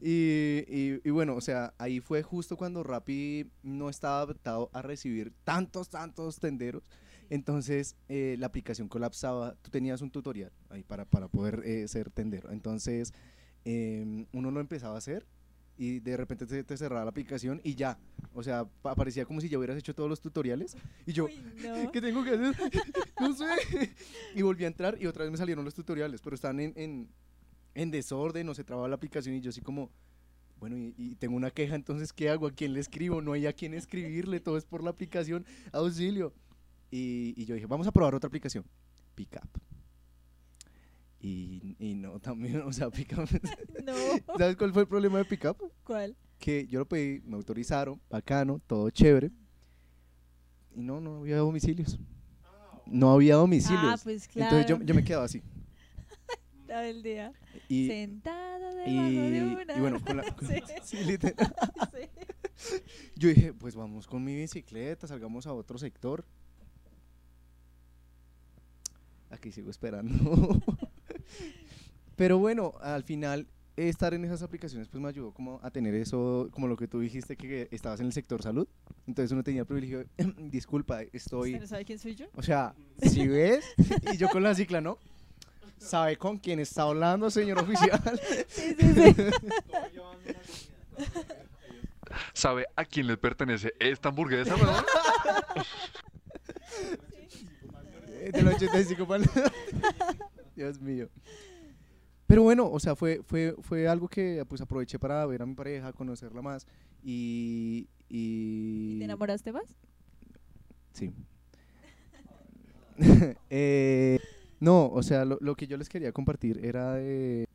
y, y- y bueno, o sea, ahí fue justo cuando Rappi no estaba adaptado a recibir tantos, tantos tenderos. Entonces eh, la aplicación colapsaba. Tú tenías un tutorial ahí para, para poder eh, ser tendero. Entonces em, uno lo empezaba a hacer y de repente te, te cerraba la aplicación y ya. O sea, pa- parecía como si ya hubieras hecho todos los tutoriales. Y yo, Uy, no. ¿Qué tengo que hacer? no sé. Y volví a entrar y otra vez me salieron los tutoriales, pero están en, en, en desorden, no se trababa la aplicación y yo así como, bueno, y, y tengo una queja, entonces, ¿qué hago? ¿A quién le escribo? No hay a quién escribirle, todo es por la aplicación, auxilio. Y, y yo dije, vamos a probar otra aplicación, Pickup. Y, y no, también, o sea, Pickup. No. ¿Sabes cuál fue el problema de Pickup? ¿Cuál? que yo lo pedí, me autorizaron, bacano, todo chévere. Y no, no había domicilios. No había domicilios. Ah, pues claro. Entonces yo, yo me quedaba así. Todo el día. Y, debajo y, de una. y bueno, con la- con- Sí. sí, literal. Sí. yo dije, pues vamos con mi bicicleta, salgamos a otro sector. Aquí sigo esperando. Pero bueno, al final estar en esas aplicaciones pues me ayudó como a tener eso, como lo que tú dijiste que estabas en el sector salud. Entonces uno tenía el privilegio, de, disculpa, estoy... ¿Usted no sabe quién soy yo? O sea, si ves, y yo con la cicla, ¿no? ¿Sabe con quién está hablando, señor oficial? Sí, sí, sí. ¿Sabe a quién le pertenece esta hamburguesa, weón? Eh, Del 85 para Dios mío. Pero bueno, o sea, fue, fue, fue algo que pues aproveché para ver a mi pareja, conocerla más y... y... ¿Te enamoraste más? Sí. Eh, no, o sea, lo, lo que yo les quería compartir era de...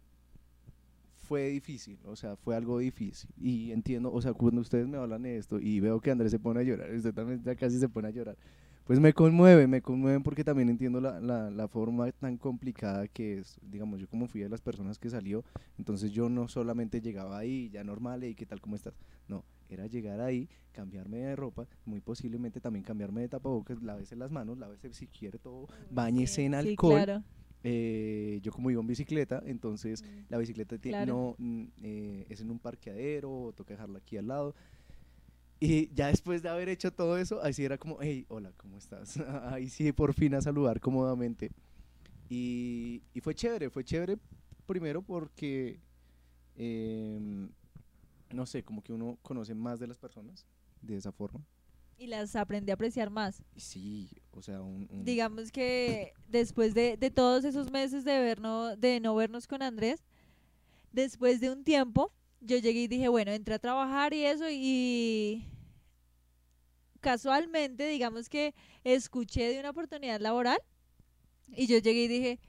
Fue difícil, o sea, fue algo difícil. Y entiendo, o sea, cuando ustedes me hablan de esto y veo que Andrés se pone a llorar, usted también ya casi se pone a llorar, pues me conmueve, me conmueven porque también entiendo la, la, la forma tan complicada que es. Digamos, yo como fui de las personas que salió, entonces yo no solamente llegaba ahí, ya normal, y qué tal, cómo estás. No, era llegar ahí, cambiarme de ropa, muy posiblemente también cambiarme de tapabocas, lávese las manos, lávese si quiere todo, bañese en Sí, alcohol. claro. Eh, yo como iba en bicicleta, entonces Mm, la bicicleta claro. no mm, eh, es en un parqueadero, o toca dejarla aquí al lado. Y ya después de haber hecho todo eso, ahí sí era como, hey, hola, ¿cómo estás? ahí sí por fin a saludar cómodamente. Y, y fue chévere, fue chévere primero porque, em, no sé, como que uno conoce más de las personas de esa forma. y las aprendí a apreciar más. Sí, o sea, un... un- Digamos que después de, de todos esos meses de, vernos, de no vernos con Andrés, después de un tiempo, yo llegué y dije, bueno, entré a trabajar y eso, y casualmente, digamos que escuché de una oportunidad laboral, y yo llegué y dije,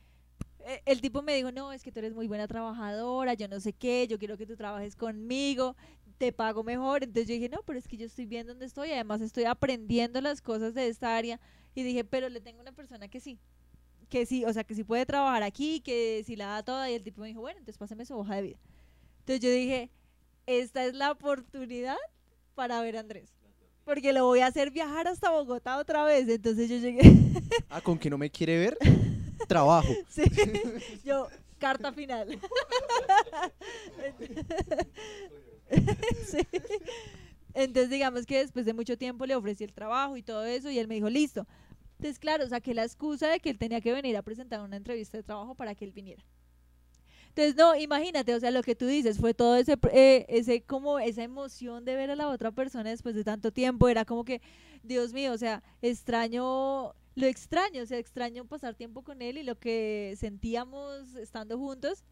eh, el tipo me dijo, no, es que tú eres muy buena trabajadora, yo no sé qué, yo quiero que tú trabajes conmigo, te pago mejor. Entonces yo dije, no, pero es que yo estoy bien donde estoy, además estoy aprendiendo las cosas de esta área. Y dije, pero le tengo una persona que sí, que sí, o sea, que sí puede trabajar aquí, que sí la da toda. Y el tipo me dijo, bueno, entonces pásame su hoja de vida. Entonces yo dije, esta es la oportunidad para ver a Andrés. Porque lo voy a hacer viajar hasta Bogotá otra vez. Entonces yo llegué, Ah, con que no me quiere ver, trabajo. sí, yo, carta final. Sí. Entonces digamos que después de mucho tiempo le ofrecí el trabajo y todo eso y él me dijo, listo. Entonces claro, saqué la excusa de que él tenía que venir a presentar una entrevista de trabajo para que él viniera. Entonces, no, imagínate, o sea, lo que tú dices fue todo ese, eh, ese como esa emoción de ver a la otra persona después de tanto tiempo, era como que, Dios mío, o sea, extraño, lo extraño, o sea, extraño pasar tiempo con él y lo que sentíamos estando juntos.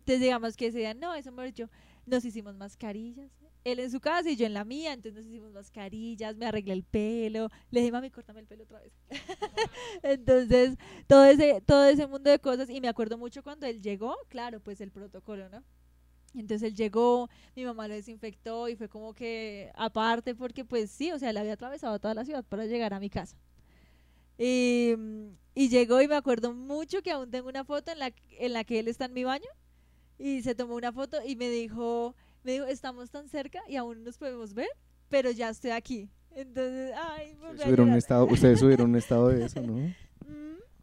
Entonces, digamos que ese no, eso me yo, nos hicimos mascarillas, él en su casa y yo en la mía, entonces nos hicimos mascarillas, me arreglé el pelo, le dije, mami, córtame el pelo otra vez. entonces, todo ese, todo ese mundo de cosas, y me acuerdo mucho cuando él llegó, claro, pues el protocolo, ¿no? Entonces él llegó, mi mamá lo desinfectó y fue como que aparte porque pues sí, o sea, le había atravesado toda la ciudad para llegar a mi casa. Y, y llegó y me acuerdo mucho que aún tengo una foto en la, en la que él está en mi baño y se tomó una foto y me dijo, me dijo, estamos tan cerca y aún nos podemos ver, pero ya estoy aquí. Entonces, ay, volví a Subieron un llorar. estado, ustedes subieron un estado de eso, ¿no?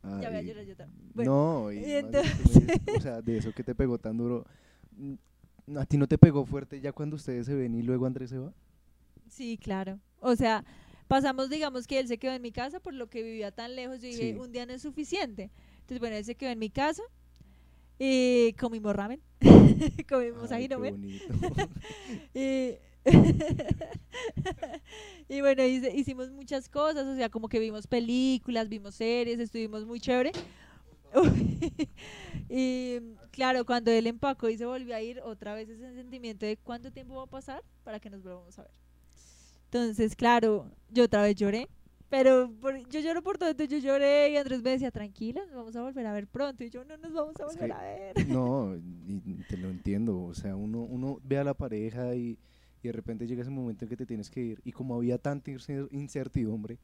Mm, ya voy a llorar yo también. Bueno, no, y y entonces- me o sea, de eso que te pegó tan duro. mm, ¿A ti no te pegó fuerte ya cuando ustedes se ven y luego Andrés se va? Sí, claro. O sea, pasamos, digamos que él se quedó en mi casa por lo que vivía tan lejos. Yo dije, Sí. un día no es suficiente. Entonces, bueno, él se quedó en mi casa y comimos ramen. comimos ají no ven. Y, y bueno, hice- hicimos muchas cosas, o sea, como que vimos películas, vimos series, estuvimos muy chévere. y claro, cuando él empacó y se volvió a ir, otra vez ese sentimiento de cuánto tiempo va a pasar para que nos volvamos a ver. Entonces, claro, yo otra vez lloré, pero por- yo lloro por todo, entonces yo lloré y Andrés me decía, tranquila, nos vamos a volver a ver pronto. Y yo, no nos vamos a Es volver que- a ver. No, y te lo entiendo. O sea, uno, uno ve a la pareja y, y de repente llega ese momento en que te tienes que ir. Y como había tanta incer- incertidumbre,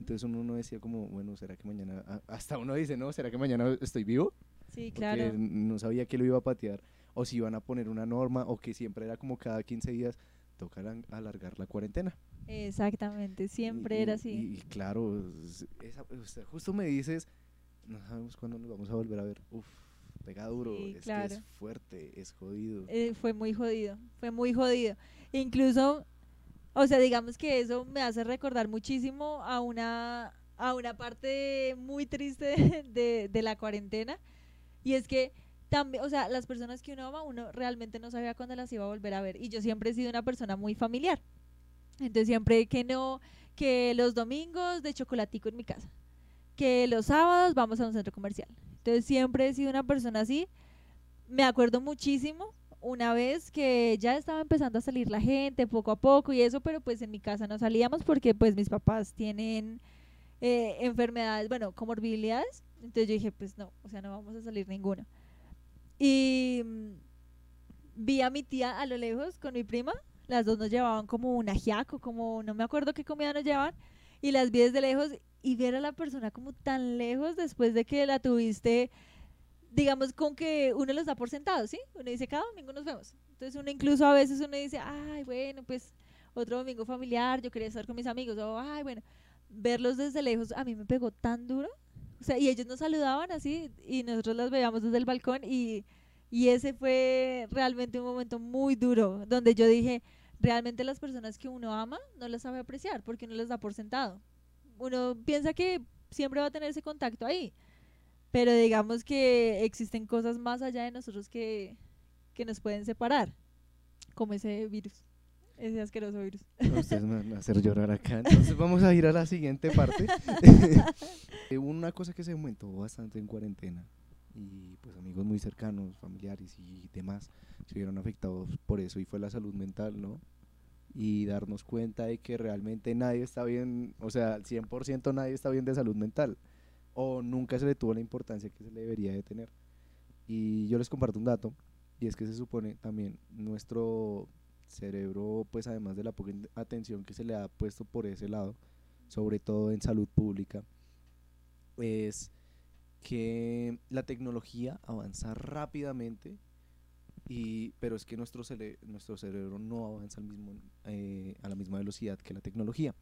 entonces uno no decía como, bueno, ¿será que mañana, hasta uno dice, no, ¿será que mañana estoy vivo? Sí, Porque claro. no sabía que lo iba a patear. O si iban a poner una norma, o que siempre era como cada 15 días, toca alargar la cuarentena. Exactamente, siempre Y- era y- así. Y, claro, es- esa- justo me dices, no sabemos cuándo nos vamos a volver a ver. Uf, pega duro, Sí, es que claro. es fuerte, es jodido. Eh, fue muy jodido, fue muy jodido. Incluso, o sea, digamos que eso me hace recordar muchísimo a una, a una parte muy triste de- de la cuarentena. Y es que también, o sea, las personas que uno ama, uno realmente no sabía cuándo las iba a volver a ver. Y yo siempre he sido una persona muy familiar. Entonces siempre que no, que los domingos de chocolatico en mi casa, que los sábados vamos a un centro comercial. Entonces siempre he sido una persona así. Me acuerdo muchísimo una vez que ya estaba empezando a salir la gente poco a poco y eso, pero pues en mi casa no salíamos porque pues mis papás tienen eh, enfermedades, bueno, comorbilidades. Entonces yo dije, pues no, o sea, no vamos a salir ninguno. Y mm, vi a mi tía a lo lejos con mi prima, las dos nos llevaban como un ajiaco, como no me acuerdo qué comida nos llevaban, y las vi desde lejos y ver a la persona como tan lejos después de que la tuviste, digamos, con que uno los da por sentados, ¿sí? Uno dice, cada domingo nos vemos. Entonces uno incluso a veces uno dice, ay, bueno, pues otro domingo familiar, yo quería estar con mis amigos, o ay, bueno, verlos desde lejos a mí me pegó tan duro. O sea, y ellos nos saludaban así y nosotros las veíamos desde el balcón y, y ese fue realmente un momento muy duro, donde yo dije, realmente las personas que uno ama no las sabe apreciar porque uno las da por sentado. Uno piensa que siempre va a tener ese contacto ahí, pero digamos que existen cosas más allá de nosotros que, que nos pueden separar, como ese virus. Ese asqueroso virus. No, Ustedes me van a hacer llorar acá. Entonces vamos a ir a la siguiente parte. Eh, Una cosa que se aumentó bastante en cuarentena y pues amigos muy cercanos, familiares y demás se vieron afectados por eso y fue la salud mental, ¿no? Y darnos cuenta de que realmente nadie está bien, o sea, al 100% nadie está bien de salud mental o nunca se le tuvo la importancia que se le debería de tener. Y yo les comparto un dato y es que se supone también nuestro cerebro, pues además de la poca atención que se le ha puesto por ese lado, sobre todo en salud pública, es que la tecnología avanza rápidamente, y, pero es que nuestro, cere- nuestro cerebro no avanza al mismo, eh, a la misma velocidad que la tecnología.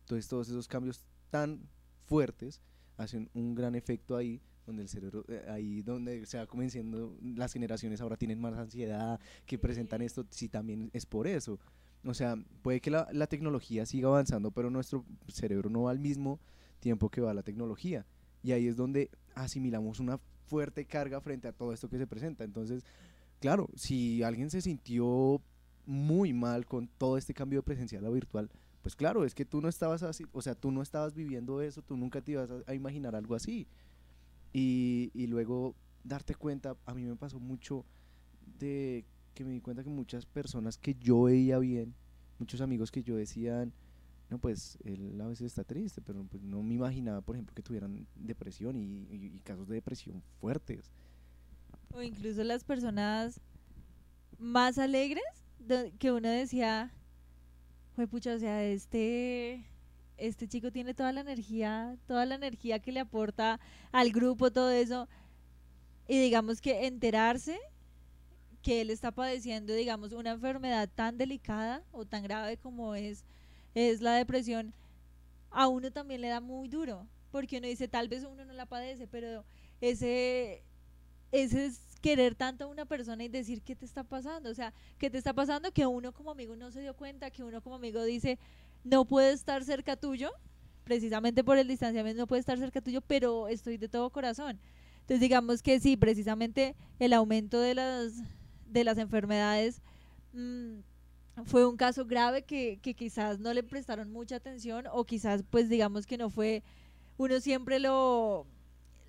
Entonces todos esos cambios tan fuertes hacen un gran efecto ahí donde el cerebro, eh, ahí donde se va convenciendo, las generaciones ahora tienen más ansiedad, que presentan esto, sí también es por eso. O sea, puede que la, la tecnología siga avanzando, pero nuestro cerebro no va al mismo tiempo que va la tecnología. Y ahí es donde asimilamos una fuerte carga frente a todo esto que se presenta. Entonces, claro, si alguien se sintió muy mal con todo este cambio de presencial a virtual, pues claro, es que tú no estabas así, o sea, tú no estabas viviendo eso, tú nunca te ibas a, a imaginar algo así. Y, y luego darte cuenta, a mí me pasó mucho de que me di cuenta que muchas personas que yo veía bien, muchos amigos que yo decían, no, pues él a veces está triste, pero pues no me imaginaba, por ejemplo, que tuvieran depresión y, y- casos de depresión fuertes. O incluso las personas más alegres que uno decía, fue pucha, o sea, este, este chico tiene toda la energía, toda la energía que le aporta al grupo, todo eso. Y digamos que enterarse que él está padeciendo, digamos, una enfermedad tan delicada o tan grave como es, es la depresión, a uno también le da muy duro, porque uno dice, tal vez uno no la padece, pero ese, ese es querer tanto a una persona y decir qué te está pasando, o sea, qué te está pasando que uno como amigo no se dio cuenta, que uno como amigo dice, no puedo estar cerca tuyo, precisamente por el distanciamiento no puedo estar cerca tuyo, pero estoy de todo corazón. Entonces digamos que sí, precisamente el aumento de las, de las enfermedades mm, fue un caso grave que, que quizás no le prestaron mucha atención o quizás pues digamos que no fue, uno siempre lo,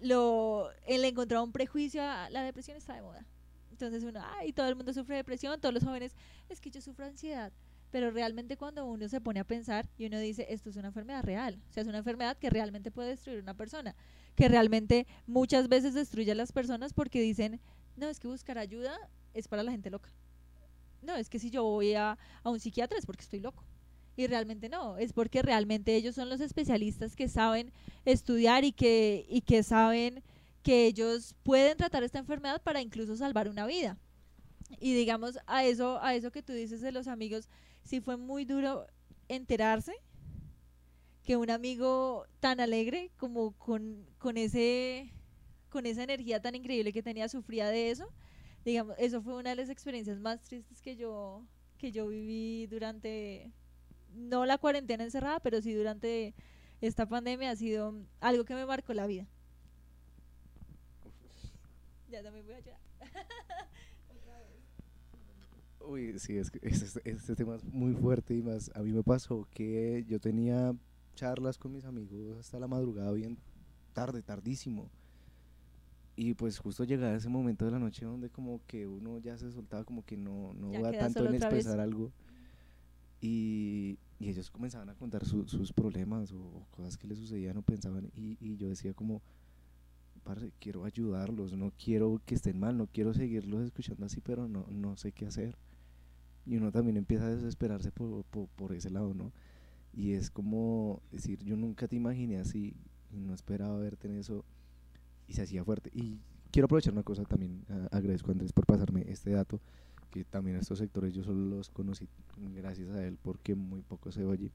lo, le encontraba un prejuicio a la depresión está de moda. Entonces uno, ay, todo el mundo sufre depresión, todos los jóvenes, es que yo sufro ansiedad. Pero realmente cuando uno se pone a pensar y uno dice, esto es una enfermedad real, o sea, es una enfermedad que realmente puede destruir una persona, que realmente muchas veces destruye a las personas porque dicen, no, es que buscar ayuda es para la gente loca. No, es que si yo voy a, a un psiquiatra es porque estoy loco. Y realmente no, es porque realmente ellos son los especialistas que saben estudiar y que, y que saben que ellos pueden tratar esta enfermedad para incluso salvar una vida. Y digamos, a eso, a eso que tú dices de los amigos, sí fue muy duro enterarse que un amigo tan alegre como con, con ese con esa energía tan increíble que tenía sufría de eso. Digamos eso fue una de las experiencias más tristes que yo que yo viví durante no la cuarentena encerrada pero sí durante esta pandemia ha sido algo que me marcó la vida. Ya también voy a llorar Uy, sí, es que este, este tema es muy fuerte y más. A mí me pasó que yo tenía charlas con mis amigos hasta la madrugada, bien tarde, tardísimo. Y pues justo llegaba ese momento de la noche donde como que uno ya se soltaba, como que no, no Ya va queda tanto en expresar algo. Y, y ellos comenzaban a contar su- sus problemas o, o cosas que les sucedían o pensaban. Y, y yo decía como, quiero ayudarlos, no quiero que estén mal, no quiero seguirlos escuchando así, pero no, no sé qué hacer. Y uno también empieza a desesperarse por, por, por ese lado, ¿no? Y es como decir, yo nunca te imaginé así y no esperaba verte en eso y se hacía fuerte. Y quiero aprovechar una cosa también, agradezco a Andrés por pasarme este dato, que también estos sectores yo solo los conocí gracias a él porque muy poco se oye.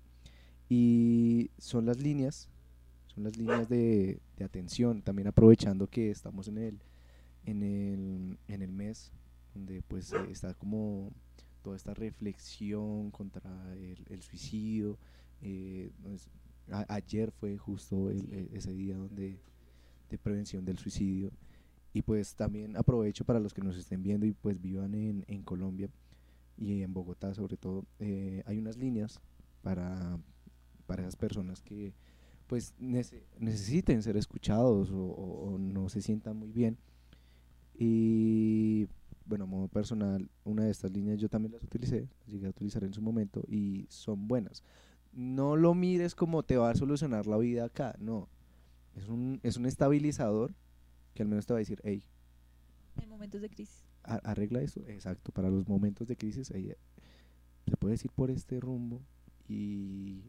Y son las líneas, son las líneas de, de atención, también aprovechando que estamos en el, en el, en el mes donde pues eh, está como toda esta reflexión contra el, el suicidio. eh, no es- a- ayer fue justo el- e- ese día donde de prevención del suicidio. Y pues también aprovecho para los que nos estén viendo y pues vivan en, en Colombia y en Bogotá sobre todo, eh, hay unas líneas para, para esas personas que pues nece- necesiten ser escuchados o, o- o no se sientan muy bien. Y bueno, a modo personal, una de estas líneas yo también las utilicé, las llegué a utilizar en su momento y son buenas. No lo mires como te va a solucionar la vida acá, no. Es un, es un estabilizador que al menos te va a decir, hey, En momentos de crisis. arregla eso, exacto, para los momentos de crisis, ahí, eh, se puede ir por este rumbo y,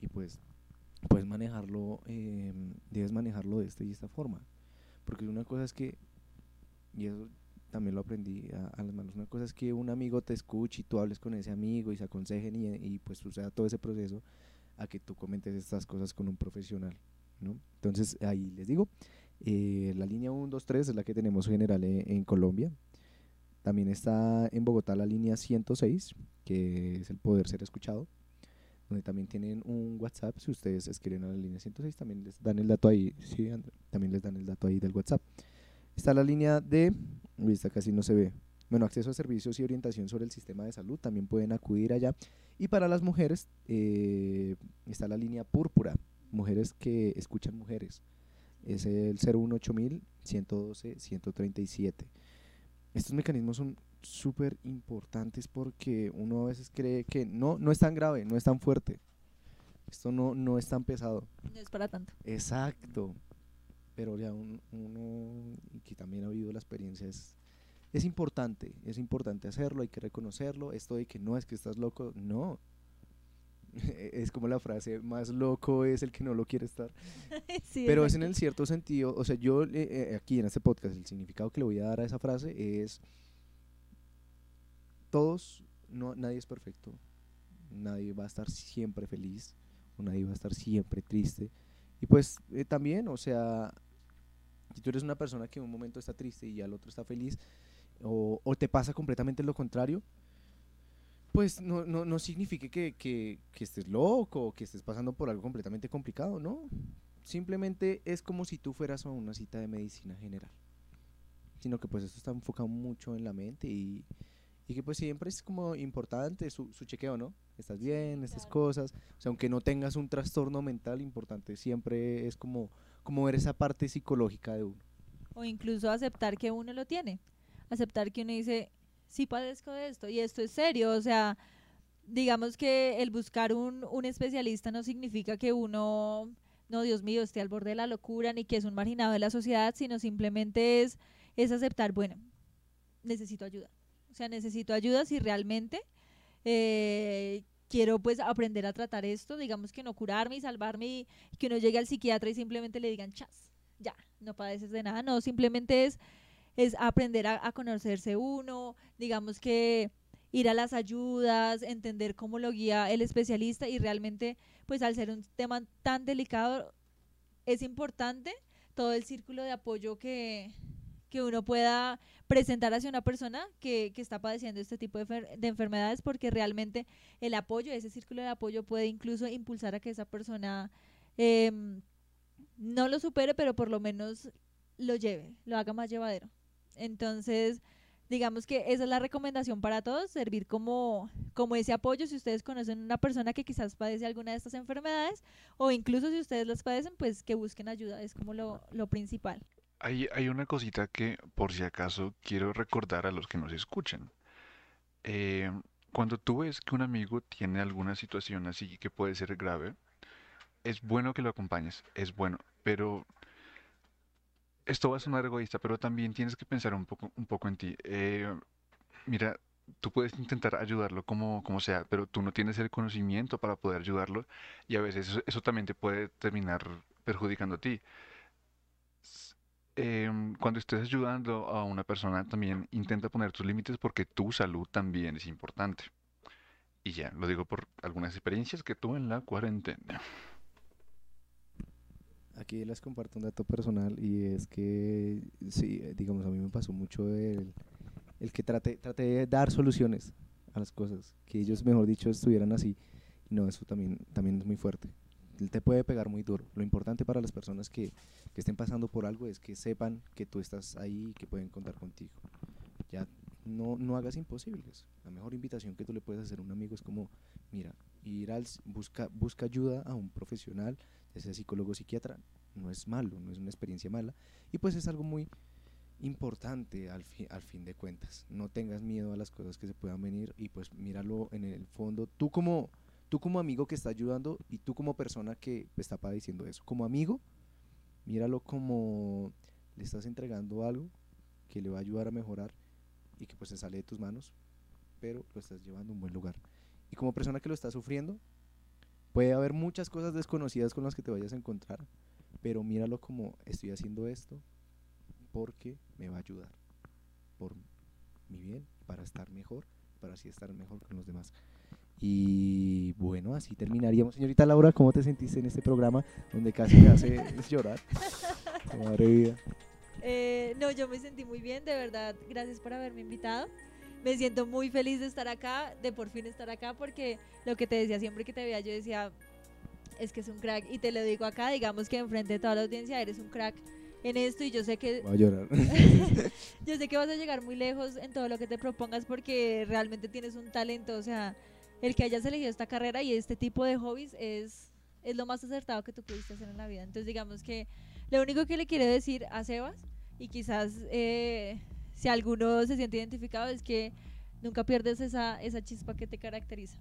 y pues puedes manejarlo, eh, debes manejarlo de esta y esta forma. Porque una cosa es que, y eso también lo aprendí a, las manos, una cosa es que un amigo te escuche y tú hables con ese amigo y se aconsejen y, pues suceda todo ese proceso a que tú comentes estas cosas con un profesional, ¿no? Entonces ahí les digo, eh, la línea 123 es la que tenemos general e- en, Colombia. También está en Bogotá la línea 106, que es el poder ser escuchado, donde también tienen un WhatsApp. Si ustedes escriben a la línea 106, también les dan el dato ahí. Sí, también les dan el dato ahí del WhatsApp. Está la línea de, uy, esta casi no se ve. Bueno, acceso a servicios y orientación sobre el sistema de salud, también pueden acudir allá. Y para las mujeres eh, está la línea púrpura, mujeres que escuchan mujeres es el 018000 112 137. Estos mecanismos son súper importantes porque uno a veces cree que no, no es tan grave, no es tan fuerte. Esto no, no es tan pesado. No es para tanto. Exacto. Pero ya un- uno que también ha vivido la experiencia es, es importante, es importante hacerlo, hay que reconocerlo. Esto de que no es que estás loco, no. Es como la frase, más loco es el que no lo quiere estar. Sí, Pero es en exacto. el cierto sentido, o sea, yo eh, eh, aquí en este podcast, el significado que le voy a dar a esa frase es, todos, no, nadie es perfecto, nadie va a estar siempre feliz, o nadie va a estar siempre triste. Y pues eh, también, o sea, si tú eres una persona que en un momento está triste y al otro está feliz, o, o te pasa completamente lo contrario, pues no, no, no significa que, que, que estés loco o que estés pasando por algo completamente complicado, ¿no? Simplemente es como si tú fueras a una cita de medicina general. Sino que pues esto está enfocado mucho en la mente y, y que pues siempre es como importante su, su chequeo, ¿no? Estás bien, estas claro. cosas. O sea, aunque no tengas un trastorno mental importante, siempre es como, como ver esa parte psicológica de uno. O incluso aceptar que uno lo tiene. Aceptar que uno dice, sí padezco de esto y esto es serio. O sea, digamos que el buscar un, un especialista no significa que uno, no, Dios mío, esté al borde de la locura ni que es un marginado de la sociedad, sino simplemente es, es aceptar, bueno, necesito ayuda. O sea, necesito ayuda si realmente eh, quiero pues aprender a tratar esto, digamos que no curarme y salvarme y que uno llegue al psiquiatra y simplemente le digan, chas, ya, no padeces de nada, no, simplemente es, es aprender a, a conocerse uno, digamos que ir a las ayudas, entender cómo lo guía el especialista y realmente pues al ser un tema tan delicado es importante todo el círculo de apoyo que, que uno pueda presentar hacia una persona que, que está padeciendo este tipo de, de enfermedades porque realmente el apoyo, ese círculo de apoyo puede incluso impulsar a que esa persona em, no lo supere, pero por lo menos lo lleve, lo haga más llevadero. Entonces, digamos que esa es la recomendación para todos, servir como, como ese apoyo si ustedes conocen una persona que quizás padece alguna de estas enfermedades o incluso si ustedes las padecen, pues que busquen ayuda, es como lo, lo principal. Hay, una cosita que, por si acaso, quiero recordar a los que nos escuchan. Eh, cuando tú ves que un amigo tiene alguna situación así que puede ser grave, es bueno que lo acompañes, es bueno, pero esto va a sonar egoísta, pero también tienes que pensar un poco, un poco en ti. Eh, mira, tú puedes intentar ayudarlo como, como sea, pero tú no tienes el conocimiento para poder ayudarlo y a veces eso, eso también te puede terminar perjudicando a ti. Em, cuando estés ayudando a una persona, también intenta poner tus límites porque tu salud también es importante. Y ya, lo digo por algunas experiencias que tuve en la cuarentena. Aquí les comparto un dato personal y es que, sí, eh, digamos, a mí me pasó mucho el, el que traté, traté de dar soluciones a las cosas, que ellos, mejor dicho, estuvieran así. No, eso también, también es muy fuerte. Te puede pegar muy duro. Lo importante para las personas que, que estén pasando por algo es que sepan que tú estás ahí y que pueden contar contigo. Ya no, no hagas imposibles. La mejor invitación que tú le puedes hacer a un amigo es como, mira, ir al, busca, busca ayuda a un profesional, ya sea psicólogo o psiquiatra, no es malo, no es una experiencia mala, y pues es algo muy importante al, fi- al fin de cuentas. No tengas miedo a las cosas que se puedan venir y pues míralo en el fondo. Tú como, tú como amigo que está ayudando y tú como persona que está padeciendo eso. Como amigo, míralo como le estás entregando algo que le va a ayudar a mejorar y que pues se sale de tus manos, pero lo estás llevando a un buen lugar. Y como persona que lo está sufriendo, puede haber muchas cosas desconocidas con las que te vayas a encontrar, pero míralo como estoy haciendo esto porque me va a ayudar por mi bien, para estar mejor, para así estar mejor con los demás. Y bueno, así terminaríamos. Señorita Laura, ¿cómo te sentiste en este programa donde casi me hace llorar? Madre mía. Eh, no, yo me sentí muy bien, de verdad. Gracias por haberme invitado. Me siento muy feliz de estar acá, de por fin estar acá, porque lo que te decía siempre que te veía, yo decía, es que es un crack. Y te lo digo acá, digamos que enfrente de toda la audiencia, eres un crack en esto y yo sé que Voy a llorar. yo sé que vas a llegar muy lejos en todo lo que te propongas porque realmente tienes un talento, o sea, el que hayas elegido esta carrera y este tipo de hobbies es, es lo más acertado que tú pudiste hacer en la vida. Entonces digamos que lo único que le quiero decir a Sebas, y quizás eh, si alguno se siente identificado, es que nunca pierdes esa, esa chispa que te caracteriza.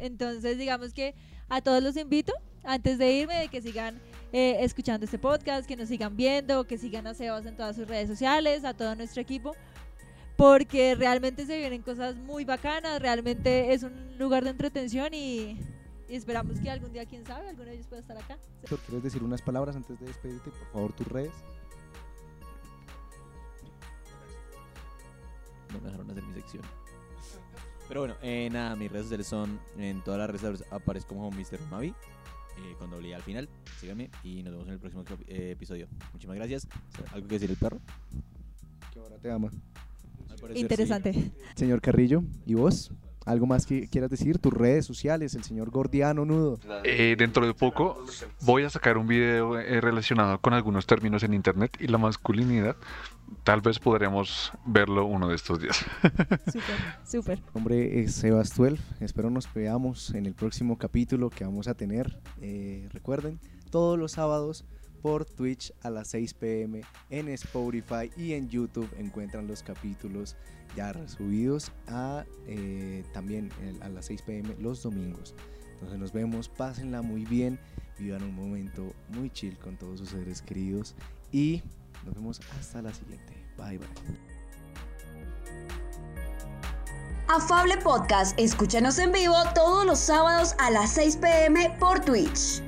Entonces, digamos que a todos los invito, antes de irme, de que sigan eh, escuchando este podcast, que nos sigan viendo, que sigan a Sebas en todas sus redes sociales, a todo nuestro equipo, porque realmente se vienen cosas muy bacanas, realmente es un lugar de entretención y, y esperamos que algún día, quién sabe, alguno de ellos pueda estar acá. ¿Quieres decir unas palabras antes de despedirte? Por favor, tus redes. No me dejaron hacer mi sección. Pero bueno, eh, nada, mis redes sociales son en todas las redes sociales aparezco como Mr. Mavi, eh, con doble al final. Síganme y nos vemos en el próximo eh, episodio. Muchísimas gracias. ¿Algo que decir el perro? Que ahora te ama. Parecer, sí. Interesante. Señor Carrillo, ¿y vos? ¿Algo más que quieras decir? Tus redes sociales, el señor Gordiano Nudo. Eh, dentro de poco voy a sacar un video eh, relacionado con algunos términos en internet y la masculinidad. Tal vez podremos verlo uno de estos días. Súper, súper. Mi nombre es Sebas 12. Espero nos veamos en el próximo capítulo que vamos a tener. Eh, recuerden, todos los sábados por Twitch a las 6 pm, en Spotify y en YouTube encuentran los capítulos ya subidos a, eh, también a las 6 pm los domingos. Entonces nos vemos, pásenla muy bien, vivan un momento muy chill con todos sus seres queridos y nos vemos hasta la siguiente. Bye bye. Afable Podcast, escúchanos en vivo todos los sábados a las 6 pm por Twitch.